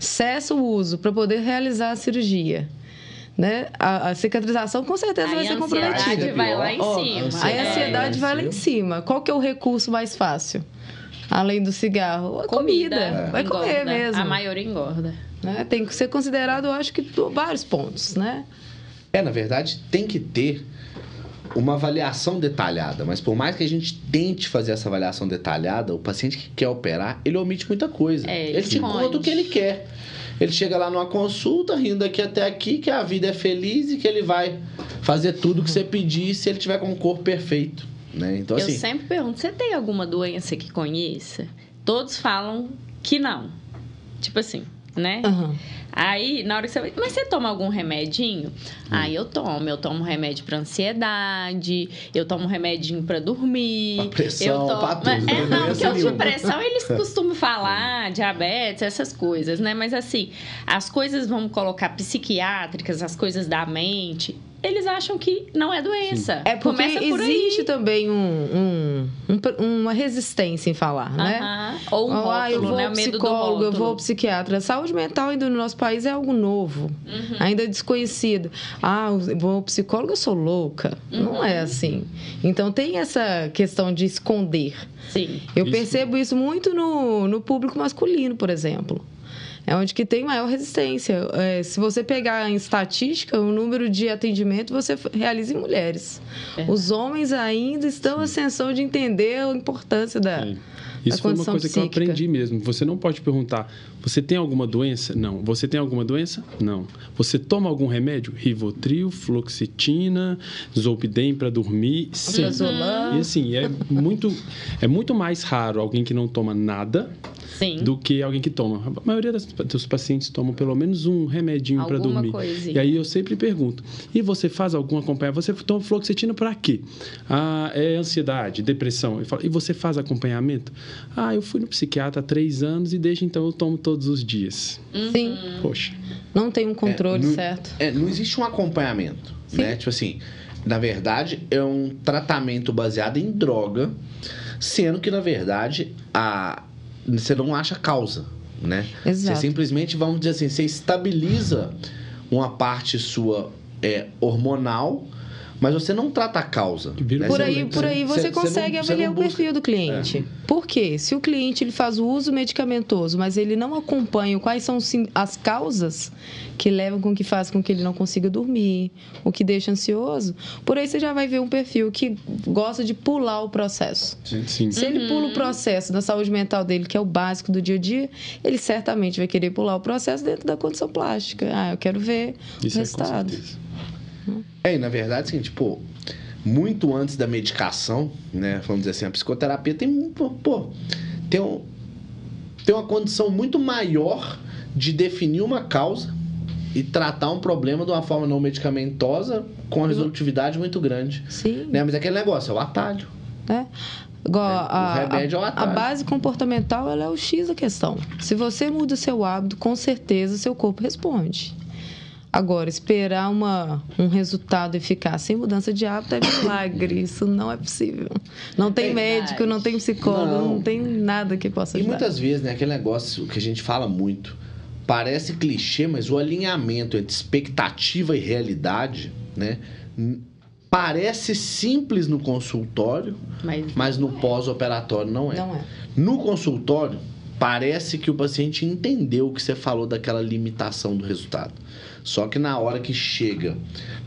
Speaker 3: Cessa o uso para poder realizar a cirurgia. Né? A, a cicatrização com certeza vai
Speaker 2: Aí
Speaker 3: ser
Speaker 2: a ansiedade
Speaker 3: comprometida.
Speaker 2: vai lá em
Speaker 1: Ó,
Speaker 2: cima.
Speaker 1: ansiedade.
Speaker 3: Aí a ansiedade vai lá em cima. Qual que é o recurso mais fácil? Além do cigarro? A comida. Vai comer
Speaker 2: engorda.
Speaker 3: mesmo.
Speaker 2: A maioria engorda.
Speaker 3: Né? Tem que ser considerado, eu acho que vários pontos, né?
Speaker 1: É, na verdade, tem que ter uma avaliação detalhada, mas por mais que a gente tente fazer essa avaliação detalhada, o paciente que quer operar, ele omite muita coisa.
Speaker 2: É,
Speaker 1: ele
Speaker 2: ele
Speaker 1: te conta o que ele quer. Ele chega lá numa consulta, rindo aqui até aqui, que a vida é feliz e que ele vai fazer tudo que você pedir se ele tiver com o corpo perfeito. Né? Então,
Speaker 2: eu
Speaker 1: assim,
Speaker 2: sempre pergunto: você tem alguma doença que conheça? Todos falam que não. Tipo assim, né?
Speaker 3: Aham.
Speaker 2: Aí, na hora que você vai. Mas você toma algum remedinho? Aí eu tomo. Eu tomo remédio pra ansiedade, eu tomo remedinho pra dormir.
Speaker 1: Pra pressão,
Speaker 2: eu tomo...
Speaker 1: pra tudo,
Speaker 2: É,
Speaker 1: né?
Speaker 2: não,
Speaker 1: Doença
Speaker 2: que eu de pressão eles costumam falar, diabetes, essas coisas, né? Mas assim, as coisas, vamos colocar psiquiátricas, as coisas da mente, eles acham que não é doença.
Speaker 3: É porque
Speaker 2: Começa por
Speaker 3: existe
Speaker 2: aí.
Speaker 3: também um, um- um- uma resistência em falar, né?
Speaker 2: Aham. Ou um
Speaker 3: Ah, eu
Speaker 2: rótulo,
Speaker 3: vou
Speaker 2: né?
Speaker 3: psicólogo, eu
Speaker 2: rótulo.
Speaker 3: vou ao psiquiatra. Saúde mental ainda no nosso país é algo novo,
Speaker 2: Uhum.
Speaker 3: ainda desconhecido. Ah, eu vou ao psicólogo, eu sou louca. Não
Speaker 2: Uhum.
Speaker 3: é assim. Então tem essa questão de esconder.
Speaker 2: Sim.
Speaker 3: Eu
Speaker 4: Isso.
Speaker 3: percebo isso muito no, no público masculino, por exemplo. É onde que tem maior resistência. É, se você pegar em estatística, o número de atendimento você realiza em mulheres.
Speaker 2: Verdade.
Speaker 3: Os homens ainda estão em ascensão de entender a importância da,
Speaker 4: É. Isso foi uma coisa que eu
Speaker 3: psíquica.
Speaker 4: aprendi mesmo. Você não pode perguntar: você tem alguma doença? Não. Você tem alguma doença? Não. Você toma algum remédio? Rivotril, fluoxetina, Zolpidem para dormir? Sim. E assim, é muito, é muito mais raro alguém que não toma nada
Speaker 2: Sim.
Speaker 4: do que alguém que toma. A maioria das- dos pacientes tomam pelo menos um remedinho para dormir.
Speaker 2: coisinha.
Speaker 4: E aí eu sempre pergunto: e você faz algum acompanhamento? Você toma fluoxetina para quê? Ah, é ansiedade, depressão. Falo, e você faz acompanhamento? Ah, eu fui no psiquiatra há três anos e desde então eu tomo todos os dias.
Speaker 3: Sim,
Speaker 4: Poxa.
Speaker 3: não tem um controle
Speaker 1: É, não-
Speaker 3: certo.
Speaker 1: É, não existe um acompanhamento, né? Tipo assim, na verdade, é um tratamento baseado em droga, sendo que, na verdade, a... você não acha causa, né?
Speaker 3: Exato.
Speaker 1: Você simplesmente, vamos dizer assim, você estabiliza uma parte sua é, hormonal mas você não trata a causa. Né?
Speaker 3: Por aí,
Speaker 1: não-
Speaker 3: por aí você,
Speaker 1: você
Speaker 3: consegue
Speaker 1: não- você
Speaker 3: avaliar
Speaker 1: não
Speaker 3: o perfil do cliente. Por quê? Se o cliente ele faz o uso medicamentoso, mas ele não acompanha quais são sim- as causas que levam com que faz com que ele não consiga dormir, o que deixa ansioso, por aí você já vai ver um perfil que gosta de pular o processo.
Speaker 4: Sim.
Speaker 3: Se ele pula o processo da saúde mental dele, que é o básico do dia a dia, ele certamente vai querer pular o processo dentro da condição plástica. Ah, eu quero ver
Speaker 4: Isso
Speaker 3: o
Speaker 4: é certeza.
Speaker 1: É, e na verdade, é o seguinte, pô, muito antes da medicação, né? Vamos dizer assim, a psicoterapia tem, pô, tem, um, tem uma condição muito maior de definir uma causa e tratar um problema de uma forma não medicamentosa com uma resolutividade muito grande.
Speaker 3: Sim.
Speaker 1: Né? Mas é aquele negócio, é o atalho.
Speaker 3: né? Igual
Speaker 1: É,
Speaker 3: a,
Speaker 1: é o
Speaker 3: a, a
Speaker 1: atalho.
Speaker 3: base comportamental ela é o X da questão. Se você muda o seu hábito, com certeza seu corpo responde. Agora, esperar uma, um resultado eficaz sem mudança de hábito é milagre. Isso não é possível. Não tem
Speaker 2: Verdade.
Speaker 3: médico, não tem psicólogo,
Speaker 1: Não.
Speaker 3: não, tem nada que possa
Speaker 1: E
Speaker 3: ajudar.
Speaker 1: muitas vezes, né, aquele negócio que a gente fala muito, parece clichê, mas o alinhamento entre expectativa e realidade, né, parece simples no consultório,
Speaker 2: Mas,
Speaker 1: mas no pós-operatório não é.
Speaker 3: Não é.
Speaker 1: No consultório, parece que o paciente entendeu o que você falou daquela limitação do resultado. Só que na hora que chega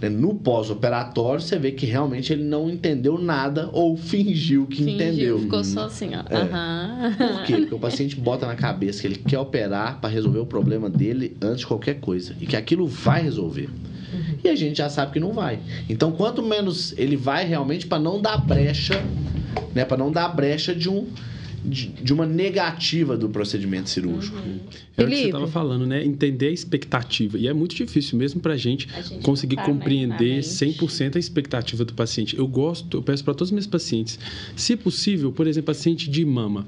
Speaker 1: né, no pós-operatório, você vê que realmente ele não entendeu nada ou fingiu que
Speaker 2: fingiu,
Speaker 1: entendeu.
Speaker 2: ficou só assim, ó.
Speaker 1: É.
Speaker 2: Aham.
Speaker 1: Por quê? Porque o paciente bota na cabeça que ele quer operar para resolver o problema dele antes de qualquer coisa e que aquilo vai resolver. E a gente já sabe que não vai. Então, quanto menos ele vai realmente para não dar brecha, né, para não dar brecha de um de, de uma negativa do procedimento cirúrgico.
Speaker 4: É o que você
Speaker 3: Felipe.
Speaker 4: estava falando, né? Entender a expectativa. E é muito difícil mesmo pra gente,
Speaker 2: A gente
Speaker 4: conseguir
Speaker 2: né,
Speaker 4: compreender
Speaker 2: na mente.
Speaker 4: 100% a expectativa do paciente. Eu gosto, eu peço para todos os meus pacientes, se possível, por exemplo, paciente de mama.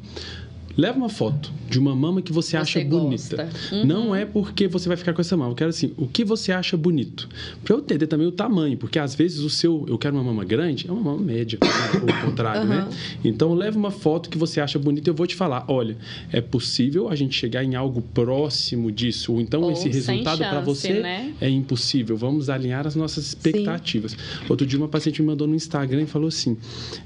Speaker 4: Leva uma foto de uma mama que você, acha bonita.
Speaker 2: Uhum.
Speaker 4: Não é porque você vai ficar com essa mama. Eu quero assim, o que você acha bonito? Para eu entender também o tamanho, porque às vezes o seu, eu quero uma mama grande, é uma mama média, ou contrário, né? Então leva uma foto que você acha bonita e eu vou te falar, olha, é possível a gente chegar em algo próximo disso, ou então
Speaker 2: Ou
Speaker 4: esse resultado para você
Speaker 2: né?
Speaker 4: é impossível. Vamos alinhar as nossas expectativas. Outro dia uma paciente me mandou no Instagram e falou assim: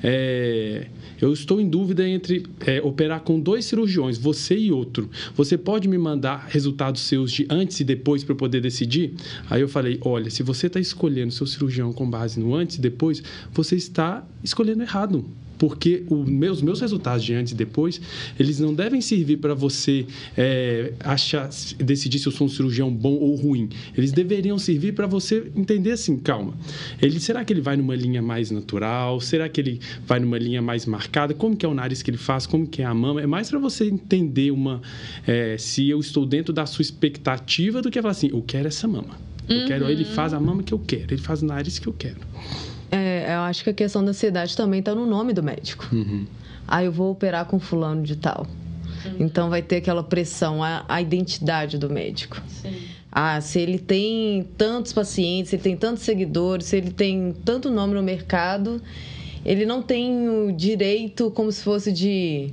Speaker 4: é, eu estou em dúvida entre é, operar com dois cirurgiões, você e outro. Você pode me mandar resultados seus de antes e depois para eu poder decidir? Aí eu falei: olha, se você está escolhendo seu cirurgião com base no antes e depois, você está escolhendo errado. Porque os meus, meus resultados de antes e depois, eles não devem servir para você é, achar, decidir se eu sou um cirurgião bom ou ruim. Eles deveriam servir para você entender assim, calma. Ele, será que ele vai numa linha mais natural? Será que ele vai numa linha mais marcada? Como que é o nariz que ele faz? Como que é a mama? É mais para você entender uma é, se eu estou dentro da sua expectativa do que falar assim, eu quero essa mama. Eu quero, ele faz a mama que eu quero, ele faz o nariz que eu quero.
Speaker 3: É, eu acho que a questão da ansiedade também está no nome do médico. Ah, eu vou operar com fulano de tal. Então vai ter aquela pressão, a, a identidade do médico.
Speaker 2: Sim.
Speaker 3: Ah, se ele tem tantos pacientes, se ele tem tantos seguidores, se ele tem tanto nome no mercado, ele não tem o direito como se fosse de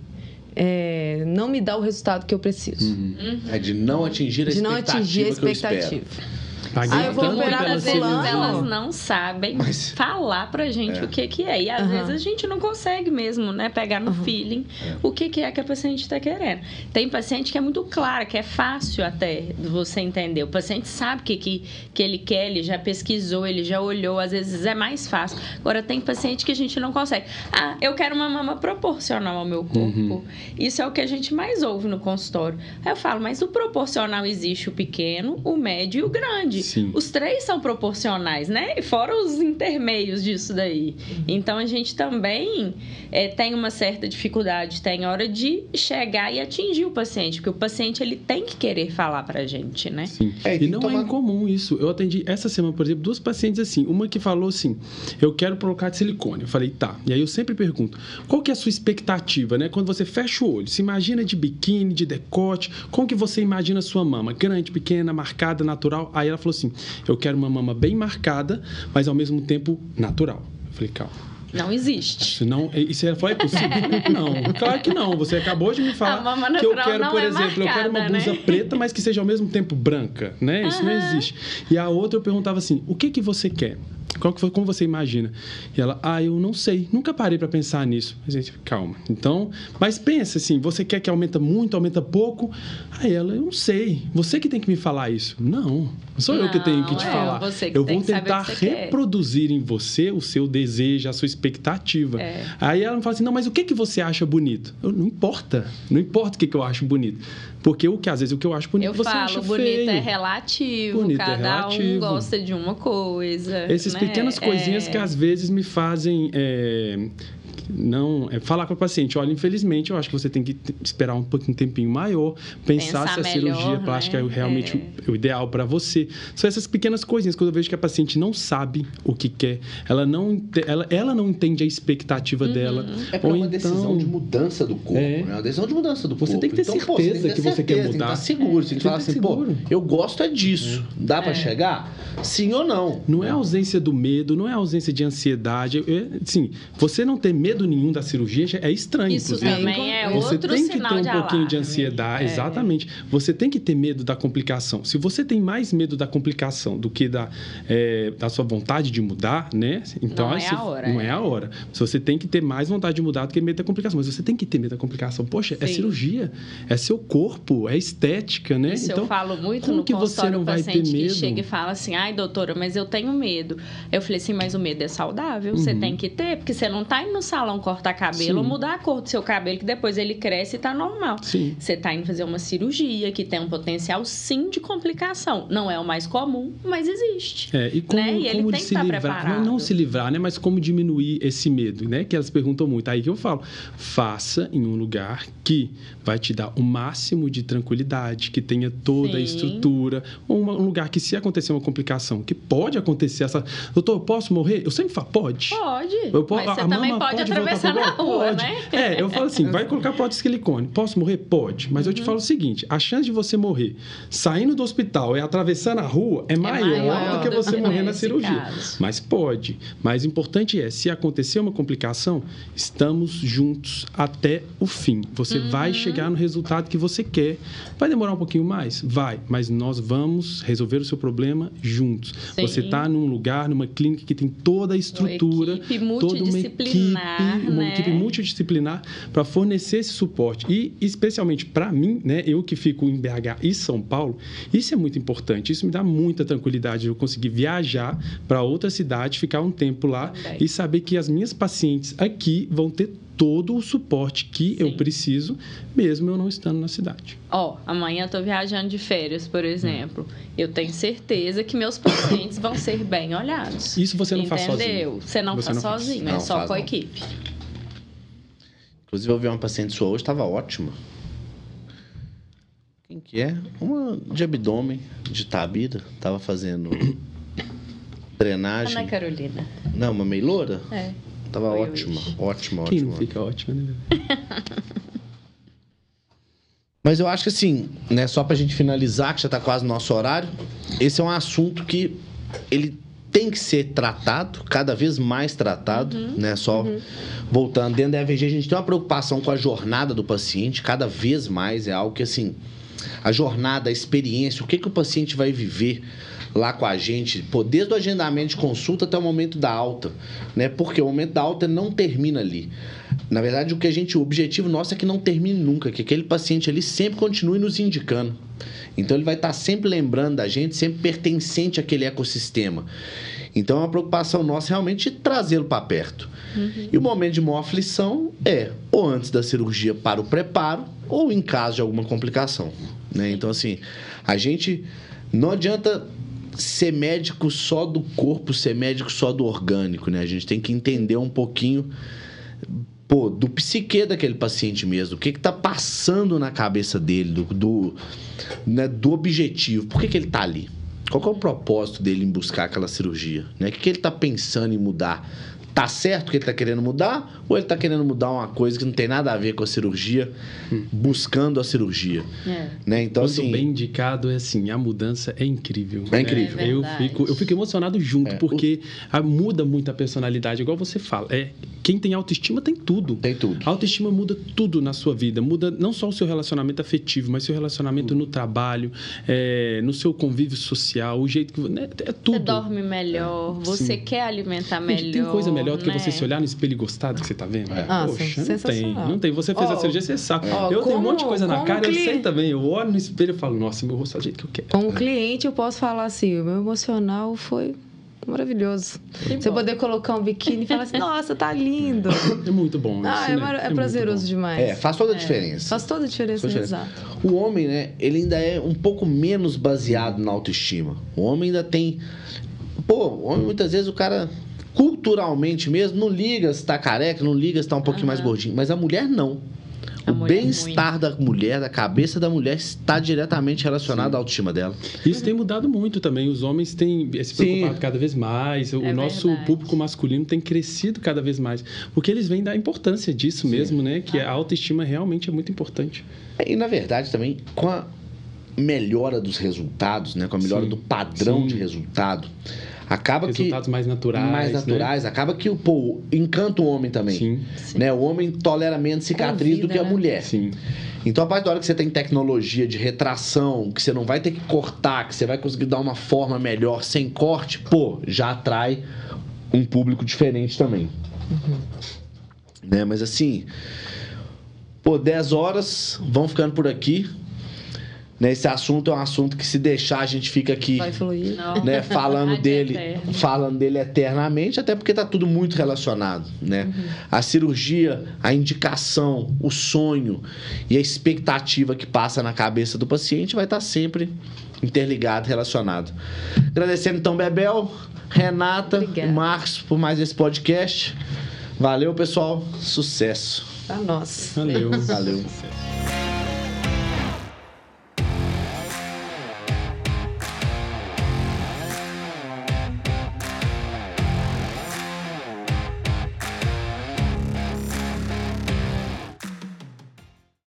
Speaker 3: é, não me dar o resultado que eu preciso.
Speaker 1: É de não atingir a
Speaker 3: De não
Speaker 1: expectativa
Speaker 3: atingir a
Speaker 1: que eu espero.
Speaker 3: expectativa.
Speaker 4: Paguei
Speaker 3: Ah, eu vou operar
Speaker 2: Muitas vezes elas não sabem
Speaker 1: Mas-
Speaker 2: falar pra gente
Speaker 1: É.
Speaker 2: o que que é. E às
Speaker 3: Aham.
Speaker 2: vezes a gente não consegue mesmo, né? Pegar no feeling o que que é que a paciente tá querendo. Tem paciente que é muito clara, que é fácil até você entender. O paciente sabe o que, que, que ele quer, ele já pesquisou, ele já olhou, às vezes é mais fácil. Agora tem paciente que a gente não consegue. Ah, eu quero uma mama proporcional ao meu corpo. Isso é o que a gente mais ouve no consultório. Aí eu falo, mas o proporcional existe o pequeno, o médio e o grande.
Speaker 4: Sim.
Speaker 2: Os três são proporcionais, né? E fora os intermeios disso daí. Então a gente também é, tem uma certa dificuldade, tem hora de chegar e atingir o paciente, porque o paciente ele tem que querer falar pra gente, né?
Speaker 4: Sim.
Speaker 1: É, e
Speaker 4: não é
Speaker 1: tomar-
Speaker 4: incomum isso. Eu atendi essa semana, por exemplo, duas pacientes assim. Uma que falou assim: eu quero colocar de silicone. Eu falei, tá. E aí eu sempre pergunto: qual que é a sua expectativa, né? Quando você fecha o olho, se imagina de biquíni, de decote, como que você imagina a sua mama? Grande, pequena, marcada, natural? Aí ela falou assim: eu quero uma mama bem marcada, mas ao mesmo tempo natural. Eu falei, calma.
Speaker 2: Não existe.
Speaker 4: Isso não, isso ela falou, é possível? Não, claro que não. Você acabou de me falar que eu quero,
Speaker 2: não
Speaker 4: por
Speaker 2: é
Speaker 4: exemplo, eu quero uma
Speaker 2: marcada,
Speaker 4: blusa
Speaker 2: né?
Speaker 4: preta, mas que seja ao mesmo tempo branca, né? Isso não
Speaker 2: Aham.
Speaker 4: existe. E a outra eu perguntava assim: o que que você quer? Qual que foi, como você imagina? E ela, ah, eu não sei, nunca parei para pensar nisso. A gente, calma. Então, mas pensa assim, você quer que aumenta muito, aumenta pouco? Aí ela, eu não sei. Você que tem que me falar isso. Não, não sou não, eu que tenho que te
Speaker 2: é,
Speaker 4: falar. eu vou tentar reproduzir quer. em você o seu desejo, a sua expectativa. É. Aí ela me fala assim, não, mas o que que você acha bonito? Eu, não importa, não importa o que, que eu acho bonito. Porque o que às vezes o que eu acho bonito
Speaker 2: eu
Speaker 4: você
Speaker 2: falo,
Speaker 4: acha
Speaker 2: bonito
Speaker 4: feio.
Speaker 2: é relativo, bonito é cada é relativo. um gosta de uma coisa.
Speaker 4: Essas
Speaker 2: né?
Speaker 4: pequenas coisinhas é... que às vezes me fazem é, não é falar com o paciente, olha, infelizmente eu acho que você tem que esperar um pouquinho um tempinho maior, pensar, pensar se a melhor, cirurgia plástica né? é realmente é. o ideal para você. São essas pequenas coisinhas quando eu vejo que a paciente não sabe o que quer, ela não ela, ela não entende a expectativa uhum. dela.
Speaker 1: É ou uma então, decisão de mudança do corpo, é. né? Uma decisão de mudança do
Speaker 4: você
Speaker 1: corpo.
Speaker 4: Tem que ter então, certeza pô, você tem que, ter que certeza, você quer mudar. Tem que
Speaker 1: estar seguro, você tem que falar assim, seguro. pô, eu gosto é disso. É. Dá para é. chegar? Sim ou não?
Speaker 4: Não é ausência do medo, não é ausência de ansiedade. Sim, você não ter medo nenhum da cirurgia é estranho.
Speaker 2: Isso inclusive. também é
Speaker 4: você
Speaker 2: outro
Speaker 4: tem que ter um pouquinho de ansiedade, é. exatamente. Você tem que ter medo da complicação. Se você tem mais medo da complicação do que da, é, da sua vontade de mudar, né? Então
Speaker 2: não é a hora.
Speaker 4: Não é. é a hora. Se você tem que ter mais vontade de mudar do que medo da complicação, mas você tem que ter medo da complicação. Poxa, é Sim. é cirurgia, é seu corpo, é estética, né?
Speaker 2: Isso
Speaker 4: então,
Speaker 2: eu falo muito no que você não vai ter medo? que chega e fala assim, ai doutora, mas eu tenho medo. Eu falei assim, mas o medo é saudável, uhum. você tem que ter, porque você não tá indo no salão cortar cabelo ou mudar a cor do seu cabelo, que depois ele cresce e tá normal.
Speaker 4: Sim.
Speaker 2: Você tá indo fazer uma cirurgia que tem um potencial sim de complicação. Não é o mais comum, mas existe.
Speaker 4: É, e como,
Speaker 2: né? e
Speaker 4: como de se livrar, não, não, se livrar, né? Mas como diminuir esse medo, né? Que elas perguntam muito. Aí que eu falo, faça em um lugar que vai te dar o máximo de tranquilidade, que tenha toda sim. a estrutura, um lugar que se acontecer uma complicação, que pode acontecer essa, doutor, eu posso morrer? Eu sempre falo, pode.
Speaker 2: Pode. Eu, mas você também pode, pode atravessar na rua, pode. né?
Speaker 4: É, eu falo assim, vai colocar prótese silicone. Posso morrer? Pode. Mas uhum. eu te uhum. falo o seguinte, a chance de você morrer saindo do hospital e atravessando a rua é, é maior, maior, do que você do morrer na cirurgia. Caso. Mas pode. Mas o importante é, se acontecer uma complicação, estamos juntos até o fim. Você uhum. vai chegar no resultado que você quer. Vai demorar um pouquinho mais? Vai. Mas nós vamos resolver o seu problema juntos. Sim. Você está num lugar, numa clínica que tem toda a estrutura,
Speaker 2: uma equipe toda uma equipe, né?
Speaker 4: equipe multidisciplinar para fornecer esse suporte. E, especialmente para mim, né, eu que fico em BH e São Paulo, isso é muito importante. Isso me dá muita tranquilidade. Eu conseguir viajar para outra cidade, ficar um tempo lá Também. e saber que as minhas pacientes aqui vão ter todo o suporte que Sim. eu preciso, mesmo eu não estando na cidade.
Speaker 2: Ó, oh, amanhã eu tô viajando de férias, por exemplo. Hum. Eu tenho certeza que meus pacientes vão ser bem olhados.
Speaker 4: Isso você não
Speaker 2: Entendeu?
Speaker 4: faz sozinho.
Speaker 2: Entendeu? Você não você faz não sozinho, faz. é não, só com a equipe.
Speaker 1: Inclusive, eu vi uma paciente sua hoje, estava ótima. Quem que é? Uma de abdômen, de Tabira. Tava fazendo drenagem.
Speaker 2: Ana Carolina.
Speaker 1: Não, uma meio loura?
Speaker 2: É.
Speaker 1: Tava ótima, ótima, ótima.
Speaker 4: Quem não fica ótima, né?
Speaker 1: Mas eu acho que assim, né, só pra gente finalizar, que já tá quase no nosso horário, esse é um assunto que ele tem que ser tratado, cada vez mais tratado, uhum, né? Só uhum. voltando, dentro da EVG a gente tem uma preocupação com a jornada do paciente, cada vez mais é algo que assim, a jornada, a experiência, o que que o paciente vai viver lá com a gente, pô, desde o agendamento de consulta até o momento da alta, né? Porque o momento da alta não termina ali. Na verdade, o que a gente, o objetivo nosso é que não termine nunca, que aquele paciente ali sempre continue nos indicando. Então ele vai estar sempre lembrando da gente, sempre pertencente àquele ecossistema. Então é uma preocupação nossa realmente trazê-lo para perto. Uhum. E o momento de maior aflição é ou antes da cirurgia para o preparo ou em caso de alguma complicação. Né? Então, assim, a gente não adianta ser médico só do corpo, ser médico só do orgânico, né? A gente tem que entender um pouquinho pô, do psique daquele paciente mesmo, o que está passando na cabeça dele, do, do, né, do objetivo, por que, que ele está ali? Qual é o propósito dele em buscar aquela cirurgia? Né? O que, que ele está pensando em mudar tá certo que ele tá querendo mudar ou ele tá querendo mudar uma coisa que não tem nada a ver com a cirurgia, buscando a cirurgia,
Speaker 2: É.
Speaker 1: né? Então
Speaker 4: Quando
Speaker 1: assim,
Speaker 4: bem indicado é assim, a mudança é incrível.
Speaker 1: É incrível.
Speaker 2: É
Speaker 4: eu, fico, eu fico emocionado junto,
Speaker 1: É,
Speaker 4: porque a- muda muito a personalidade, igual você fala. É, quem tem autoestima tem tudo.
Speaker 1: tem tudo.
Speaker 4: A autoestima muda tudo na sua vida. Muda não só o seu relacionamento afetivo, mas seu relacionamento no trabalho, é, no seu convívio social, o jeito que. Né, é tudo.
Speaker 2: Você dorme melhor, você
Speaker 4: Sim.
Speaker 2: quer alimentar
Speaker 4: Gente,
Speaker 2: melhor.
Speaker 4: tem coisa melhor do que
Speaker 2: né?
Speaker 4: você se olhar no espelho e gostar do que você tá vendo?
Speaker 3: Ah,
Speaker 4: Poxa,
Speaker 3: sim,
Speaker 4: não tem. Não tem. Você fez
Speaker 3: Ó,
Speaker 4: a cirurgia, você sabe.
Speaker 3: ó,
Speaker 4: eu tenho um monte de coisa na cara, eu sei também. Eu olho no espelho e falo, nossa, meu rosto é do jeito que eu quero.
Speaker 3: Como cliente, eu posso falar assim: o meu emocional foi maravilhoso. Você poder colocar um biquíni e falar assim: nossa, tá lindo.
Speaker 4: É muito bom.
Speaker 3: Ah,
Speaker 4: isso,
Speaker 3: é,
Speaker 4: né?
Speaker 3: é
Speaker 4: muito
Speaker 3: prazeroso
Speaker 4: bom.
Speaker 3: demais.
Speaker 1: É, faz toda a diferença.
Speaker 3: Faz toda a diferença. exato.
Speaker 1: O homem, né, ele ainda é um pouco menos baseado na autoestima. O homem ainda tem. Pô, o homem muitas vezes o cara, culturalmente mesmo, não liga se tá careca, não liga se tá um pouquinho mais gordinho. Mas a mulher não.
Speaker 2: A
Speaker 1: o
Speaker 2: mulher
Speaker 1: bem-estar da mulher, da cabeça da mulher, está diretamente relacionado à autoestima dela.
Speaker 4: Isso tem mudado muito também. Os homens têm se
Speaker 1: Sim.
Speaker 4: preocupado cada vez mais. O
Speaker 2: É
Speaker 4: nosso
Speaker 2: verdade.
Speaker 4: público masculino tem crescido cada vez mais. Porque eles vêm da importância disso mesmo, né? Que a autoestima realmente é muito importante.
Speaker 1: E na verdade também, com a melhora dos resultados, né, com a melhora
Speaker 4: Sim.
Speaker 1: do padrão
Speaker 4: Sim.
Speaker 1: de resultado, acaba
Speaker 4: Resultados
Speaker 1: que
Speaker 4: mais naturais.
Speaker 1: mais
Speaker 4: né?
Speaker 1: naturais, acaba que o pô, encanta o homem também.
Speaker 4: Sim,
Speaker 1: Né? O homem tolera menos cicatriz do que a
Speaker 3: né?
Speaker 1: mulher.
Speaker 4: sim.
Speaker 1: Então, a partir da hora que você tem tecnologia de retração, que você não vai ter que cortar, que você vai conseguir dar uma forma melhor sem corte, pô, já atrai um público diferente também. Né? Mas assim, pô, 10 horas, vão ficando por aqui. Né? Esse assunto é um assunto que se deixar a gente fica aqui
Speaker 3: Vai fluir.
Speaker 1: Né, falando
Speaker 2: Ad
Speaker 1: dele,
Speaker 2: eterno.
Speaker 1: falando dele eternamente, até porque tá tudo muito relacionado, né? A cirurgia, a indicação, o sonho e a expectativa que passa na cabeça do paciente vai estar sempre interligado, relacionado. Agradecendo então Bebel, Renata
Speaker 3: Obrigada.
Speaker 1: e Marcos por mais esse podcast. Valeu, pessoal. Sucesso.
Speaker 3: Pra nós.
Speaker 4: Valeu.
Speaker 1: Valeu.
Speaker 4: Sucesso.